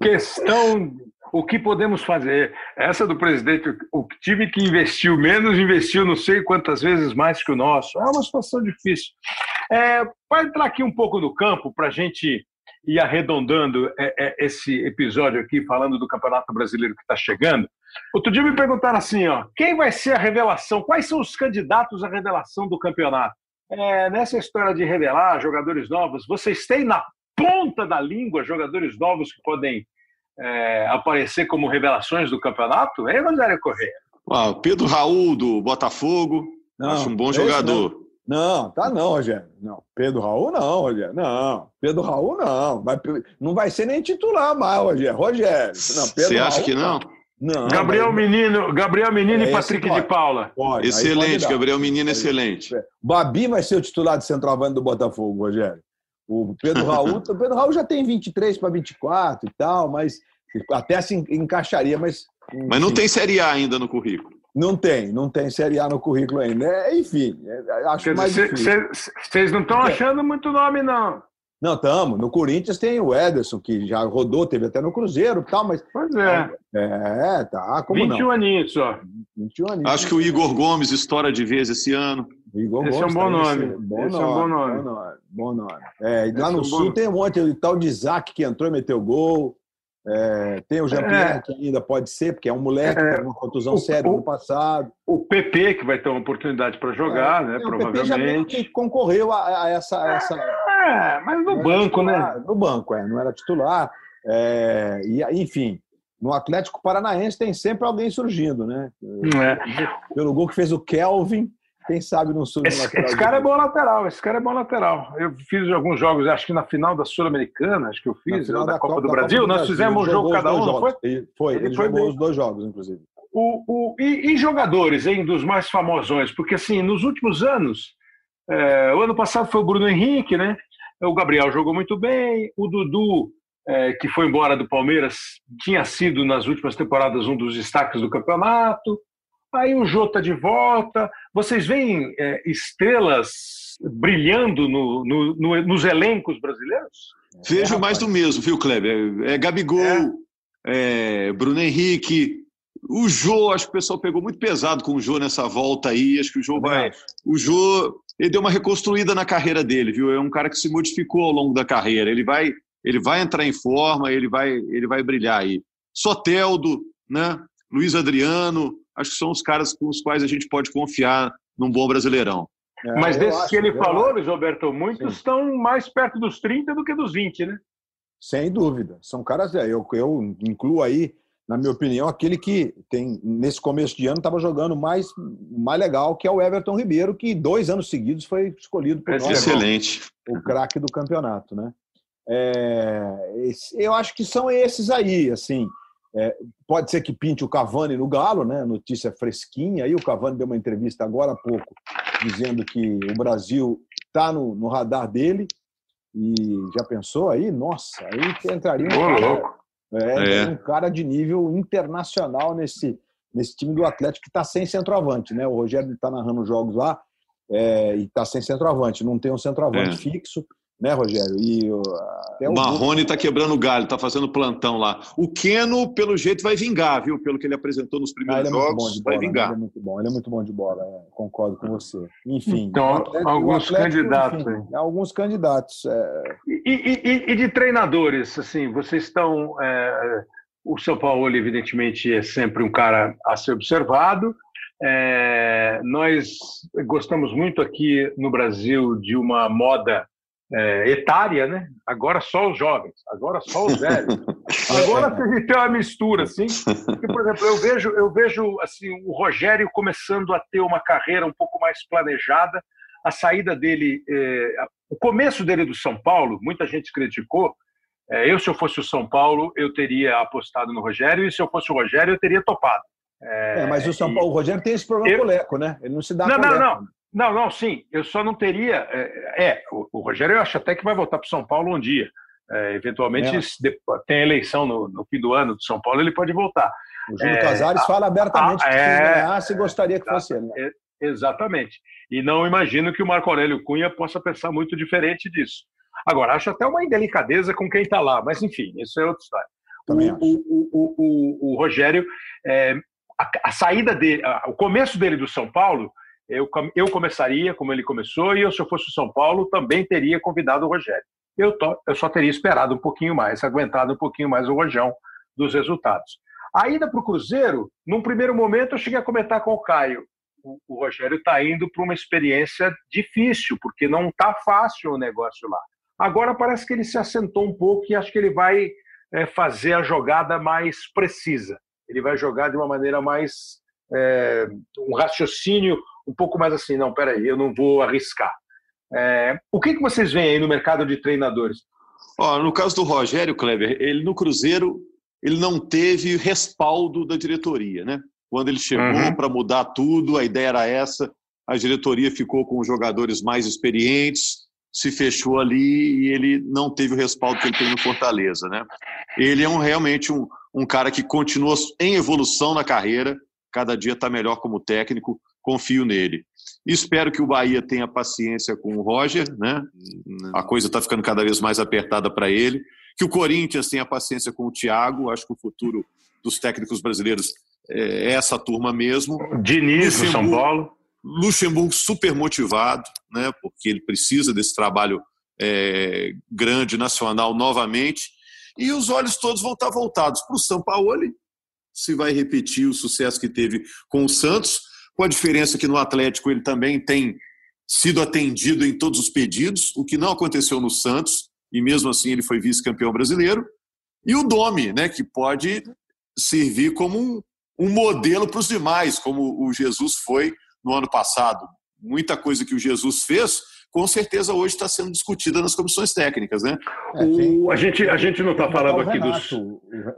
questão, o que podemos fazer? Essa do presidente, o time que investiu menos, investiu não sei quantas vezes mais que o nosso. É uma situação difícil. É, vai entrar aqui um pouco no campo para a gente ir arredondando é, é, esse episódio aqui, falando do Campeonato Brasileiro que está chegando. Outro dia me perguntaram assim, ó, quem vai ser a revelação? Quais são os candidatos à revelação do campeonato? É, nessa história de revelar jogadores novos, vocês têm na ponta da língua jogadores novos que podem é, aparecer como revelações do campeonato? É Rogério Correia. Ah, Pedro Raul do Botafogo, não, acho um bom jogador. Não. não, tá não, Rogério. Não, Pedro Raul não, Rogério. Não, Pedro Raul não. Vai, não vai ser nem titular mais, Rogério. Rogério. Você acha Raul, que não? Não, Gabriel mas... Menino, Gabriel Menino é, e Patrick pode, de Paula. Pode, excelente, Gabriel Menino, excelente. Babi vai ser o titular de centroavante do Botafogo, Rogério. O Pedro Raul, o Pedro Raul já tem 23 para 24 e tal, mas até se encaixaria, mas. Mas não tem Série A ainda no currículo. Não tem, não tem Série A no currículo ainda. É, enfim, é, acho Quer mais Vocês não estão achando muito nome, não. Não, estamos. No Corinthians tem o Ederson, que já rodou, teve até no Cruzeiro e tal, mas. Pois é. É, tá. Como 21 não? aninhos só. 21 aninhos. Acho que o Igor Gomes estoura de vez esse ano. Igor esse Gomes, é um bom nome. Bom esse nome. é um bom nome. Bom nome. Bom nome. É, lá no é um Sul tem um monte, o tal de Isaac que entrou e meteu gol. É, tem o Jean-Pierre, é. que ainda pode ser, porque é um moleque é. que teve uma contusão o, séria no passado. O PP, que vai ter uma oportunidade para jogar, né? provavelmente. O PP já concorreu a, a essa, a essa. É, mas no banco, né? titular, né? No banco, é, não era titular. É, e, enfim, no Atlético Paranaense tem sempre alguém surgindo, né? É. Pelo gol que fez o Kelvin, quem sabe não surge esse, esse cara é bom lateral, esse cara é bom lateral. Eu fiz alguns jogos, acho que na final da Sul-Americana, acho que eu fiz, da, da, Copa, do da Brasil, Copa do nós Brasil, fizemos um jogo cada um, não foi? Ele, foi, ele, ele foi jogou bem. os dois jogos, inclusive. O, o, e, e, jogadores, hein, dos mais famosões, porque assim, nos últimos anos, é, o ano passado foi o Bruno Henrique, né? O Gabriel jogou muito bem, o Dudu, é, que foi embora do Palmeiras, tinha sido nas últimas temporadas um dos destaques do campeonato. Aí o Jô está de volta. Vocês veem é, estrelas brilhando no, no, no, nos elencos brasileiros? Vejo é, mais do mesmo, viu, Kleber? É, Gabigol, é. é. Bruno Henrique, o Jô, acho que o pessoal pegou muito pesado com o Jô nessa volta aí. Acho que o Jô vai. O Jô, ele deu uma reconstruída na carreira dele, viu? É um cara que se modificou ao longo da carreira. Ele vai, ele vai entrar em forma, ele vai, ele vai brilhar aí. Soteldo, né? Luiz Adriano, acho que são os caras com os quais a gente pode confiar num bom brasileirão. É, Mas desses que ele falou, acho. Luiz Roberto, muitos Sim. estão mais perto dos 30 do que dos 20, né? Sem dúvida. São caras, é, eu, eu incluo aí, na minha opinião, aquele que tem, nesse começo de ano, estava jogando mais, mais legal, que é o Everton Ribeiro, que dois anos seguidos foi escolhido por nós, Excelente. o craque do campeonato, né? É, eu acho que são esses aí, assim. É, pode ser que pinte o Cavani no Galo, né? Notícia fresquinha. Aí o Cavani deu uma entrevista agora há pouco dizendo que o Brasil está no, no, radar dele. E já pensou aí? Nossa, aí entraria um cara, É, é. um cara de nível internacional nesse, nesse time do Atlético que está sem centroavante, né? O Rogério está narrando jogos lá é, e está sem centroavante, não tem um centroavante é. fixo né, Rogério? E o, o Marrone está quebrando galho, está fazendo plantão lá. O Keno, pelo jeito, vai vingar, viu? Pelo que ele apresentou nos primeiros ah, é jogos, vai bola, vingar. Ele é muito bom, ele é muito bom de bola, é, concordo com você. Enfim. Então, Atlético, alguns Atlético, candidatos. Enfim, alguns candidatos. É... E, e, e, de treinadores, assim, vocês estão. É, o São Paulo, evidentemente, é sempre um cara a ser observado. É, nós gostamos muito aqui no Brasil de uma moda é, etária, né? Agora só os jovens, agora só os velhos. Agora gente tem uma mistura, assim. Porque, por exemplo, eu vejo, eu vejo assim, o Rogério começando a ter uma carreira um pouco mais planejada. A saída dele, é, o começo dele do São Paulo, muita gente criticou. É, eu, se eu fosse o São Paulo, eu teria apostado no Rogério, e se eu fosse o Rogério, eu teria topado. É, mas o São Paulo, o Rogério tem esse problema eu... com o Leco, né? Ele não se dá Não, não, não. Não, não, sim. Eu só não teria. É, é o, o, Rogério eu acho até que vai voltar para São Paulo um dia. É, eventualmente, é. se tem eleição no, no, fim do ano de São Paulo, ele pode voltar. O Júlio é, Casares a, fala abertamente a, que se é, ganhasse, gostaria que fosse ele. Né? É, exatamente. E não imagino que o Marco Aurélio Cunha possa pensar muito diferente disso. Agora, acho até uma indelicadeza com quem está lá, mas enfim, isso é outra história. O, o, o, o, Rogério, a, a, saída dele, o começo dele do São Paulo eu, eu começaria como ele começou e eu, se eu fosse o São Paulo, também teria convidado o Rogério. Eu, to, eu só teria esperado um pouquinho mais, aguentado um pouquinho mais o rojão dos resultados. A ida para o Cruzeiro, num primeiro momento, eu cheguei a comentar com o Caio. O, o Rogério está indo para uma experiência difícil, porque não está fácil o negócio lá. Agora parece que ele se assentou um pouco e acho que ele vai é, fazer a jogada mais precisa. Ele vai jogar de uma maneira mais. É, um raciocínio um pouco mais assim, não, peraí, eu não vou arriscar. É, o que, que vocês veem aí no mercado de treinadores? Ó, no caso do Rogério Kleber, ele no Cruzeiro ele não teve respaldo da diretoria, né? Quando ele chegou uhum. para mudar tudo, a ideia era essa, a diretoria ficou com os jogadores mais experientes, se fechou ali e ele não teve o respaldo que ele tem no Fortaleza, né? Ele é um, realmente um, um cara que continua em evolução na carreira, cada dia está melhor como técnico, confio nele. Espero que o Bahia tenha paciência com o Roger, né? A coisa está ficando cada vez mais apertada para ele. Que o Corinthians tenha paciência com o Thiago. Acho que o futuro dos técnicos brasileiros é essa turma mesmo. Diniz, São Paulo. Luxemburgo super motivado, né? Porque ele precisa desse trabalho é, grande nacional novamente. E os olhos todos vão estar voltados para o São Paulo. Se vai repetir o sucesso que teve com o Santos com a diferença que no Atlético ele também tem sido atendido em todos os pedidos, o que não aconteceu no Santos, e mesmo assim ele foi vice-campeão brasileiro. E o Domi, né, que pode servir como um, um modelo para os demais, como o Jesus foi no ano passado. Muita coisa que o Jesus fez, com certeza hoje está sendo discutida nas comissões técnicas, né? É, o, a, gente, a gente não está falando aqui dos.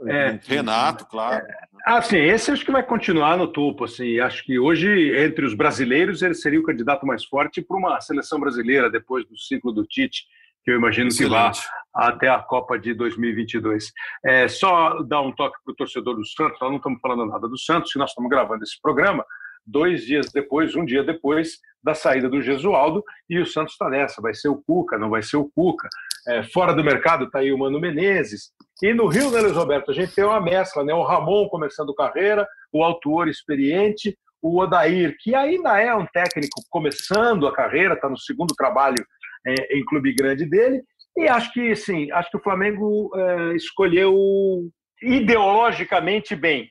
É, Renato, claro. É, assim, esse acho que vai continuar no topo. Assim, acho que hoje, entre os brasileiros, ele seria o candidato mais forte para uma seleção brasileira depois do ciclo do Tite, que eu imagino Excelente. que vá até a Copa de 2022. É, só dar um toque para o torcedor do Santos, nós não estamos falando nada do Santos, nós estamos gravando esse programa dois dias depois, um dia depois da saída do Gesualdo, e o Santos está nessa, vai ser o Cuca, não vai ser o Cuca. É, fora do mercado está aí o Mano Menezes. E no Rio, né, Luiz Roberto, a gente tem uma mescla, né? O Ramon começando carreira, o autor experiente, o Odair, que ainda é um técnico começando a carreira, está no segundo trabalho é, em clube grande dele, e acho que sim, acho que o Flamengo é, escolheu ideologicamente bem.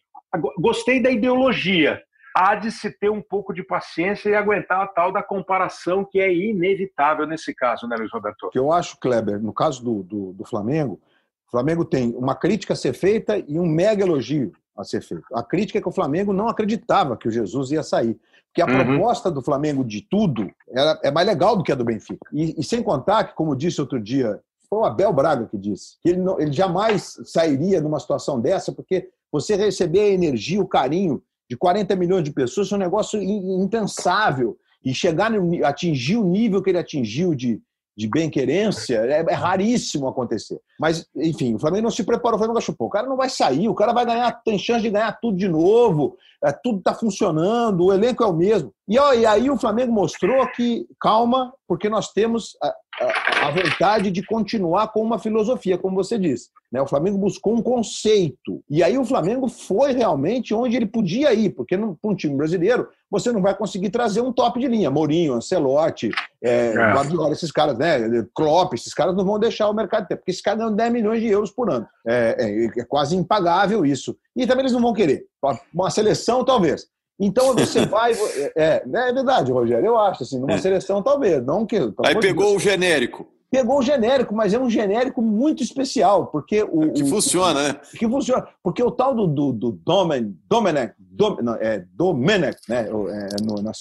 Gostei da ideologia, há de se ter um pouco de paciência e aguentar a tal da comparação que é inevitável nesse caso, né, Luiz Roberto? Que eu acho, Kleber, no caso do, do, do Flamengo, o Flamengo tem uma crítica a ser feita e um mega elogio a ser feito. A crítica é que o Flamengo não acreditava que o Jesus ia sair. Porque a uhum. proposta do Flamengo de tudo era, é mais legal do que a do Benfica. E, e, sem contar que, como disse outro dia, foi o Abel Braga que disse, que ele, não, ele jamais sairia numa situação dessa, porque você receber a energia, o carinho de 40 milhões de pessoas é um negócio impensável. E chegar, atingir o nível que ele atingiu de, de bem-querência, é, é, raríssimo acontecer. Mas, enfim, o Flamengo não se preparou, o Flamengo achou, o cara não vai sair, o cara vai ganhar, tem chance de ganhar tudo de novo, é, tudo está funcionando, o elenco é o mesmo. E, ó, e aí o Flamengo mostrou que, calma, porque nós temos a, a, a vontade de continuar com uma filosofia, como você disse. Né? O Flamengo buscou um conceito. E aí o Flamengo foi realmente onde ele podia ir, porque para um time brasileiro você não vai conseguir trazer um top de linha. Mourinho, Ancelotti, é, é. Guardiola, esses caras, né? Klopp, esses caras não vão deixar o mercado ter, porque esses caras ganham 10 milhões de euros por ano. É, é, é quase impagável isso. E também eles não vão querer. Uma seleção, talvez. Então você vai. É, é, é verdade, Rogério, eu acho, assim, numa é. seleção, talvez. Não que, Aí pegou o genérico pegou o genérico, mas é um genérico muito especial, porque o... Que funciona, o, né? Que funciona, porque o tal do, do, do Domen, Domenech, Dom, não, é Domenech, né? É, no, na,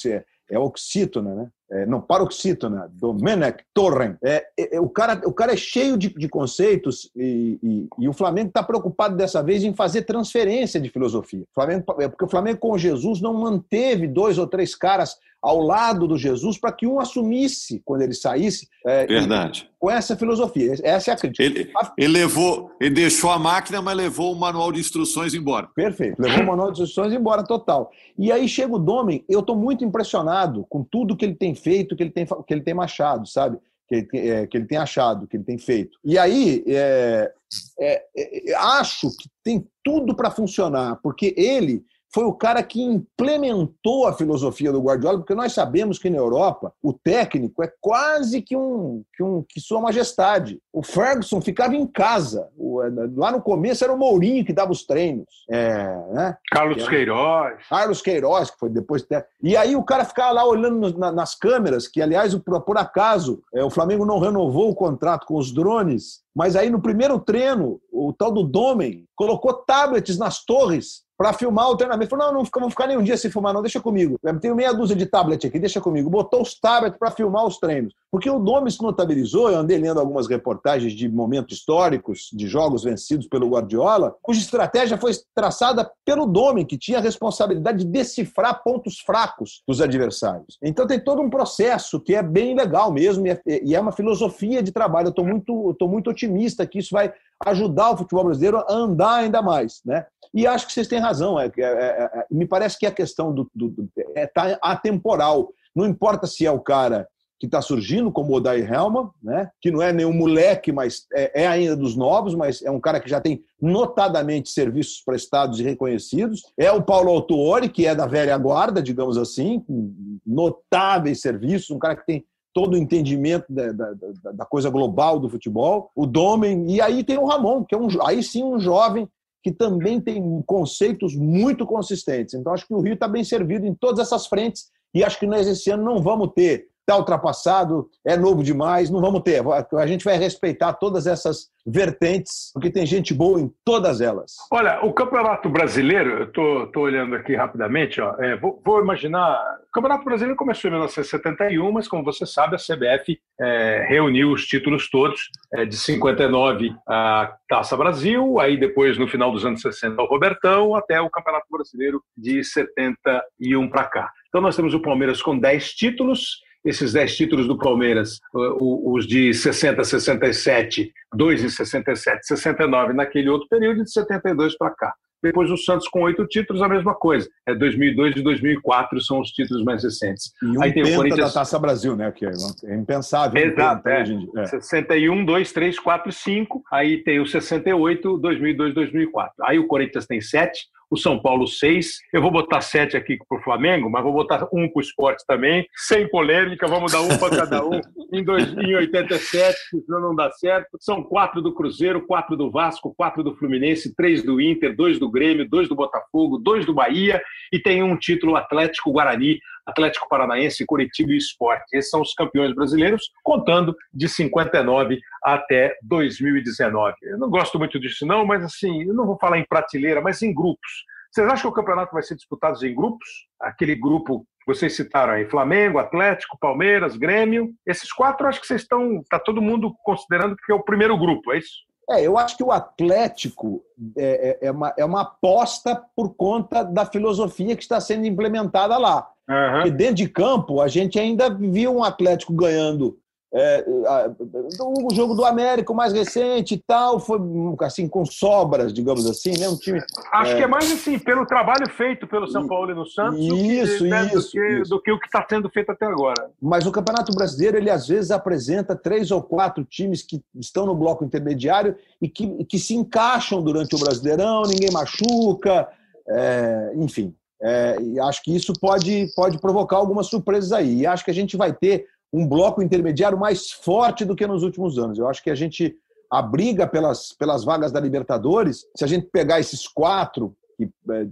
é oxítona, né? É, não, paroxítona, Domenech Torren. É, é, é, o, cara, o cara é cheio de, de conceitos e, e, e, o Flamengo está preocupado dessa vez em fazer transferência de filosofia. Flamengo, é porque o Flamengo com Jesus não manteve dois ou três caras ao lado do Jesus para que um assumisse quando ele saísse. É, Verdade. Com essa filosofia. Essa é a crítica. Ele, ele, levou, ele deixou a máquina, mas levou o manual de instruções embora. Perfeito. Levou o manual de instruções embora, total. E aí chega o Domen, eu estou muito impressionado com tudo que ele tem feito, que ele tem, que ele tem machado, sabe? Que ele, é, que ele tem achado, que ele tem feito. E aí, é, é, é acho que tem tudo para funcionar, porque ele foi o cara que implementou a filosofia do Guardiola, porque nós sabemos que na Europa o técnico é quase que um que, um, que sua majestade. O Ferguson ficava em casa. O, lá no começo era o Mourinho que dava os treinos. É, né? Carlos Queiroz. Carlos Queiroz, que foi depois. E aí o cara ficava lá olhando nas câmeras, que aliás, por, por acaso, é, o Flamengo não renovou o contrato com os drones, mas aí no primeiro treino, o tal do Domen colocou tablets nas torres para filmar o treinamento. Falou, não, não vou ficar nem um dia sem filmar, não, deixa comigo. Eu tenho meia dúzia de tablet aqui, deixa comigo. Botou os tablets para filmar os treinos. Porque o nome se notabilizou, eu andei lendo algumas reportagens de momentos históricos, de jogos vencidos pelo Guardiola, cuja estratégia foi traçada pelo Domi, que tinha a responsabilidade de decifrar pontos fracos dos adversários. Então tem todo um processo que é bem legal mesmo, e é, é uma filosofia de trabalho. Eu estou muito, muito otimista que isso vai ajudar o futebol brasileiro a andar ainda mais. Né? E acho que vocês têm razão. É, é, é, é me parece que a questão do, do, do é, tá atemporal. Não importa se é o cara que está surgindo, como o Odair Helman, né? que não é nenhum moleque, mas é, é, ainda dos novos, mas é um cara que já tem notadamente serviços prestados e reconhecidos. É o Paulo Autuori, que é da velha guarda, digamos assim, notáveis serviços, um cara que tem todo o entendimento da, da, da, coisa global do futebol, o Domen, e aí tem o Ramon, que é um, aí sim um jovem que também tem conceitos muito consistentes. Então, acho que o Rio está bem servido em todas essas frentes e acho que nós esse ano não vamos ter está ultrapassado, é novo demais, não vamos ter. A gente vai respeitar todas essas vertentes, porque tem gente boa em todas elas. Olha, o Campeonato Brasileiro, eu estou olhando aqui rapidamente, ó, é, vou, vou, imaginar. O Campeonato Brasileiro começou em 1971, mas como você sabe, a CBF é, reuniu os títulos todos, é, de 59 a Taça Brasil, aí depois, no final dos anos 60, o Robertão, até o Campeonato Brasileiro de 71 para cá. Então nós temos o Palmeiras com 10 títulos, esses 10 títulos do Palmeiras, os de 60, 67, 2 em 67, 69, naquele outro período, de 72 para cá. Depois o Santos com oito títulos, a mesma coisa. É 2002 e 2004 são os títulos mais recentes. E um Aí tem o Corinthians... da Taça Brasil, né? Que é impensável. Exato, é. é. 61, 2, 3, 4, 5. Aí tem o 68, 2002, 2004. Aí o Corinthians tem sete, o São Paulo seis. Eu vou botar sete aqui para o Flamengo, mas vou botar um para o esporte também, sem polêmica, vamos dar um para cada um em, dois, em 87, senão não dá certo. São quatro do Cruzeiro, quatro do Vasco, quatro do Fluminense, três do Inter, dois do Grêmio, dois do Botafogo, dois do Bahia e tem um título Atlético Guarani, Atlético Paranaense, Curitiba e Esporte. Esses são os campeões brasileiros, contando de 59 até 2019. Eu não gosto muito disso, não, mas assim, eu não vou falar em prateleira, mas em grupos. Vocês acham que o campeonato vai ser disputado em grupos? Aquele grupo que vocês citaram aí, Flamengo, Atlético, Palmeiras, Grêmio. Esses quatro, acho que vocês estão. Está todo mundo considerando que é o primeiro grupo, é isso? É, eu acho que o Atlético é, é, é, uma, é uma aposta por conta da filosofia que está sendo implementada lá. Uhum. Porque dentro de campo, a gente ainda viu um Atlético ganhando É, o jogo do América, o mais recente e tal, foi assim, com sobras, digamos assim, né? Um time. Acho é... que é mais assim, pelo trabalho feito pelo São Paulo e no Santos isso, né, isso, do, que, isso. do que o que está sendo feito até agora. Mas o Campeonato Brasileiro, ele às vezes apresenta três ou quatro times que estão no bloco intermediário e que, que se encaixam durante o Brasileirão, ninguém machuca, é, enfim. É, acho que isso pode, pode provocar algumas surpresas aí. E acho que a gente vai ter um bloco intermediário mais forte do que nos últimos anos. Eu acho que a gente, a briga pelas, pelas vagas da Libertadores, se a gente pegar esses quatro, que é,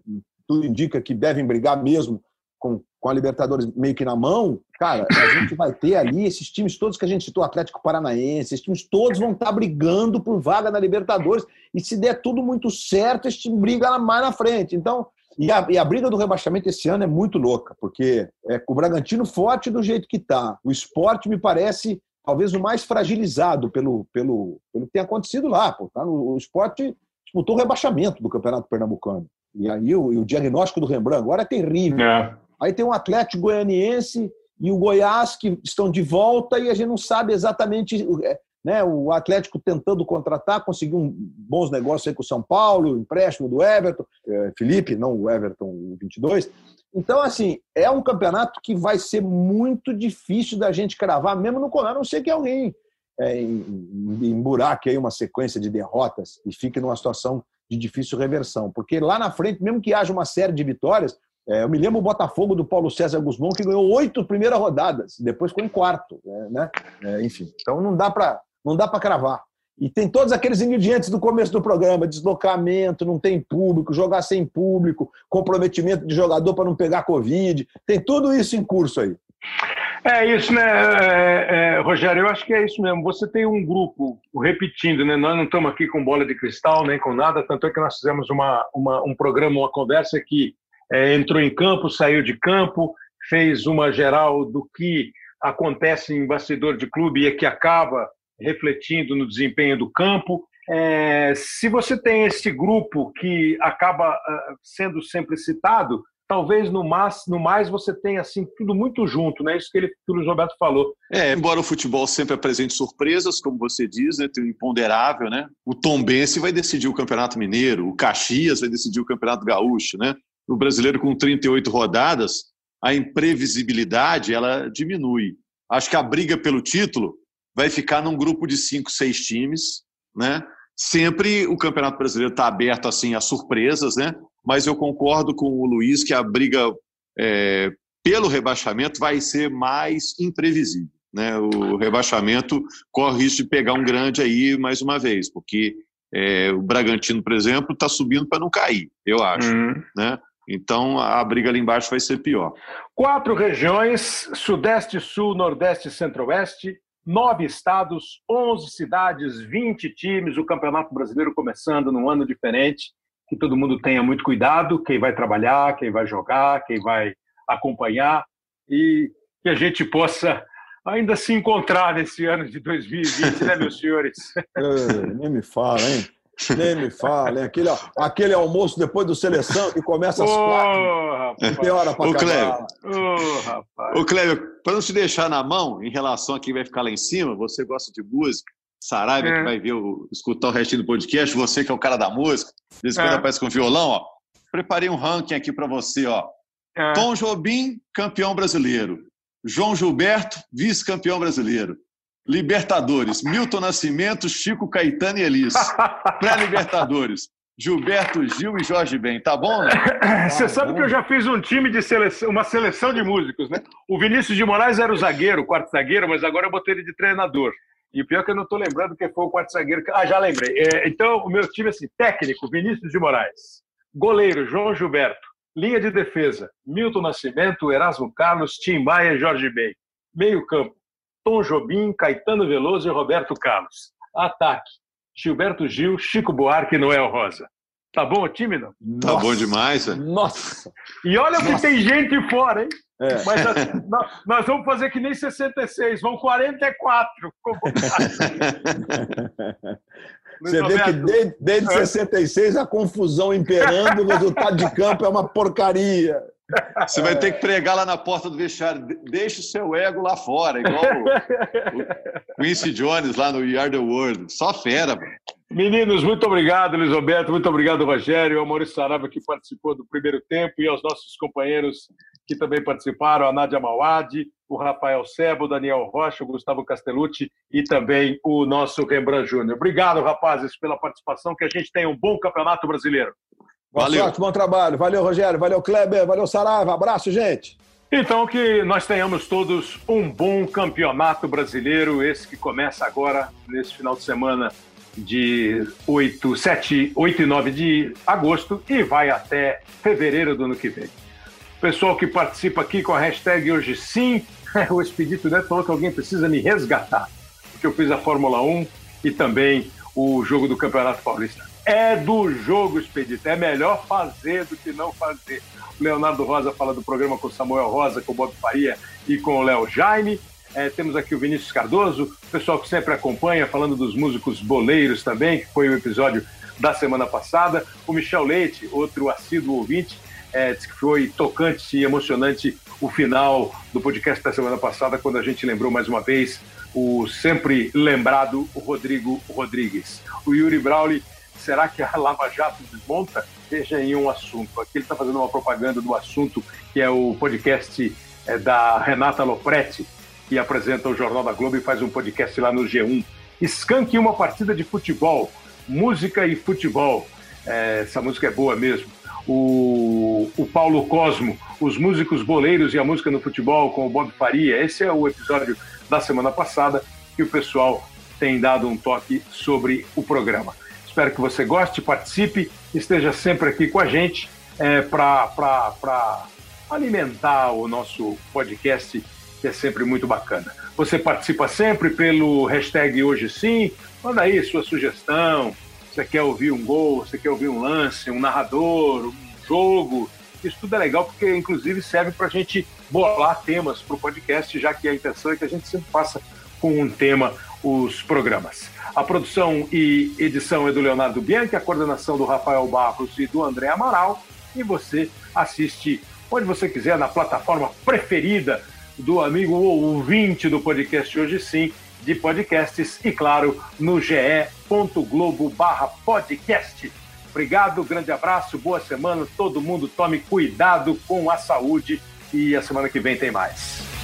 tudo indica que devem brigar mesmo com, com a Libertadores meio que na mão, cara, a gente vai ter ali esses times todos que a gente citou, Atlético Paranaense, esses times todos vão estar brigando por vaga na Libertadores. E se der tudo muito certo, esse time briga mais na frente. Então, e a, e a, briga do rebaixamento esse ano é muito louca, porque é o Bragantino forte do jeito que está. O esporte me parece talvez o mais fragilizado pelo, pelo, pelo que tem acontecido lá. Pô, tá? O esporte disputou o rebaixamento do Campeonato Pernambucano. E aí o, o diagnóstico do Rembrandt agora é terrível. É. Aí tem o Atlético Goianiense e o Goiás que estão de volta e a gente não sabe exatamente é, né? O Atlético tentando contratar, conseguiu um, bons negócios aí com o São Paulo, empréstimo do Everton, é, Felipe, não o Everton, o 22. Então, assim, é um campeonato que vai ser muito difícil da gente cravar, mesmo no colar, a não ser que alguém é, emburaque aí uma sequência de derrotas e fique numa situação de difícil reversão. Porque lá na frente, mesmo que haja uma série de vitórias, é, eu me lembro o Botafogo do Paulo César Guzmão, que ganhou oito primeiras rodadas, depois ficou em quarto. Né? É, enfim, então não dá para não dá para cravar. E tem todos aqueles ingredientes do começo do programa: deslocamento, não tem público, jogar sem público, comprometimento de jogador para não pegar Covid. Tem tudo isso em curso aí. É isso, né, é, é, Rogério? Eu acho que é isso mesmo. Você tem um grupo, repetindo, né? Nós não estamos aqui com bola de cristal nem com nada, tanto é que nós fizemos uma, uma um programa, uma conversa que é, entrou em campo, saiu de campo, fez uma geral do que acontece em bastidor de clube e que acaba refletindo no desempenho do campo. É, se você tem esse grupo que acaba uh, sendo sempre citado, talvez no mais, no mais você tenha assim tudo muito junto, né? Isso que, ele, que o Roberto falou. É, embora o futebol sempre apresente surpresas, como você diz, né? Tem o um imponderável, né? O Tombense vai decidir o Campeonato Mineiro, o Caxias vai decidir o Campeonato Gaúcho, né? No brasileiro com 38 rodadas, a imprevisibilidade ela diminui. Acho que a briga pelo título vai ficar num grupo de cinco, seis times, né? Sempre o Campeonato Brasileiro está aberto assim a surpresas, né? Mas eu concordo com o Luiz que a briga é, pelo rebaixamento vai ser mais imprevisível, né? O rebaixamento corre risco de pegar um grande aí mais uma vez, porque é, o Bragantino, por exemplo, está subindo para não cair, eu acho, uhum. né? Então a briga ali embaixo vai ser pior. Quatro regiões: Sudeste, Sul, Nordeste e Centro-Oeste nove estados, 11 cidades, 20 times, o Campeonato Brasileiro começando num ano diferente. Que todo mundo tenha muito cuidado, quem vai trabalhar, quem vai jogar, quem vai acompanhar e que a gente possa ainda se encontrar nesse ano de 2020, né, meus senhores? É, nem me fala, hein? Nem me fala? Aquele, aquele almoço depois do seleção que começa às oh, quatro. Não tem hora para acabar. Ô, rapaz. Ô, Cléber, para não te deixar na mão em relação a quem vai ficar lá em cima, você gosta de música, Saraiva é. que vai ver o, escutar o restinho do podcast, você que é o cara da música, de vez em quando é. aparece com violão, ó. Preparei um ranking aqui para você, ó. É. Tom Jobim, campeão brasileiro. João Gilberto, vice-campeão brasileiro. Libertadores, Milton Nascimento, Chico Caetano e Elis. Pré-Libertadores, Gilberto Gil e Jorge Ben. Tá bom, né? Você tá sabe bom. que eu já fiz um time de seleção, uma seleção de músicos, né? O Vinícius de Moraes era o zagueiro, o quarto zagueiro, mas agora eu botei ele de treinador. E pior que eu não estou lembrando quem foi o quarto zagueiro. Ah, já lembrei. É, então, o meu time, assim, técnico, Vinícius de Moraes. Goleiro, João Gilberto. Linha de defesa, Milton Nascimento, Erasmo Carlos, Tim Maia e Jorge Ben. Meio campo, Tom Jobim, Caetano Veloso e Roberto Carlos. Ataque: Gilberto Gil, Chico Buarque e Noel Rosa. Tá bom o time, não? Tá bom demais, velho. Nossa! E olha Nossa. que tem gente fora, hein? É. Mas nós, nós, vamos fazer que nem 66, vão 44. Você vê que desde, desde 66 a confusão imperando, o resultado de campo é uma porcaria. Você vai ter que pregar lá na porta do vestiário. Deixa o seu ego lá fora, igual o, o Quincy Jones lá no Are the World. Só fera, mano. Meninos, muito obrigado, Luiz Roberto, muito obrigado, Rogério, ao Maurício Sarava, que participou do primeiro tempo, e aos nossos companheiros que também participaram, a Nádia Mauad, o Rafael Sebo, o Daniel Rocha, o Gustavo Castellucci e também o nosso Rembrandt Júnior. Obrigado, rapazes, pela participação, que a gente tenha um bom campeonato brasileiro. Boa Valeu. sorte, bom trabalho. Valeu, Rogério, valeu, Kleber, valeu, Saraiva. Abraço, gente. Então, que nós tenhamos todos um bom campeonato brasileiro, esse que começa agora, nesse final de semana de 8, 7, 8 e 9 de agosto e vai até fevereiro do ano que vem. Pessoal que participa aqui com a hashtag hoje sim, o Expedito Neto falou que alguém precisa me resgatar, porque eu fiz a Fórmula 1 e também o jogo do Campeonato Paulista. É do jogo, Expedito, é melhor fazer do que não fazer. O Leonardo Rosa fala do programa com o Samuel Rosa, com o Bob Faria e com o Léo Jaime. É, temos aqui o Vinícius Cardoso, o pessoal que sempre acompanha, falando dos músicos boleiros também, que foi o episódio da semana passada. O Michel Leite, outro assíduo ouvinte, é, disse que foi tocante e emocionante o final do podcast da semana passada, quando a gente lembrou mais uma vez o sempre lembrado Rodrigo Rodrigues. O Yuri Brauli, será que a Lava Jato desmonta? Veja em um assunto. Aqui ele está fazendo uma propaganda do assunto, que é o podcast é, da Renata Lopretti, que apresenta o Jornal da Globo e faz um podcast lá no G1. Skank uma partida de futebol, música e futebol. É, essa música é boa mesmo. O, o Paulo Cosmo, os músicos boleiros e a música no futebol com o Bob Faria. Esse é o episódio da semana passada que o pessoal tem dado um toque sobre o programa. Espero que você goste, participe, esteja sempre aqui com a gente é, para alimentar o nosso podcast que é sempre muito bacana. Você participa sempre pelo hashtag Hoje Sim, manda aí sua sugestão, você quer ouvir um gol, você quer ouvir um lance, um narrador, um jogo, isso tudo é legal porque inclusive serve para a gente bolar temas para o podcast, já que a intenção é que a gente sempre faça com um tema os programas. A produção e edição é do Leonardo Bianchi, a coordenação do Rafael Barros e do André Amaral, e você assiste onde você quiser, na plataforma preferida do amigo ouvinte do podcast Hoje Sim, de podcasts e, claro, no ge.globo podcast. Obrigado, grande abraço, boa semana, todo mundo tome cuidado com a saúde e a semana que vem tem mais.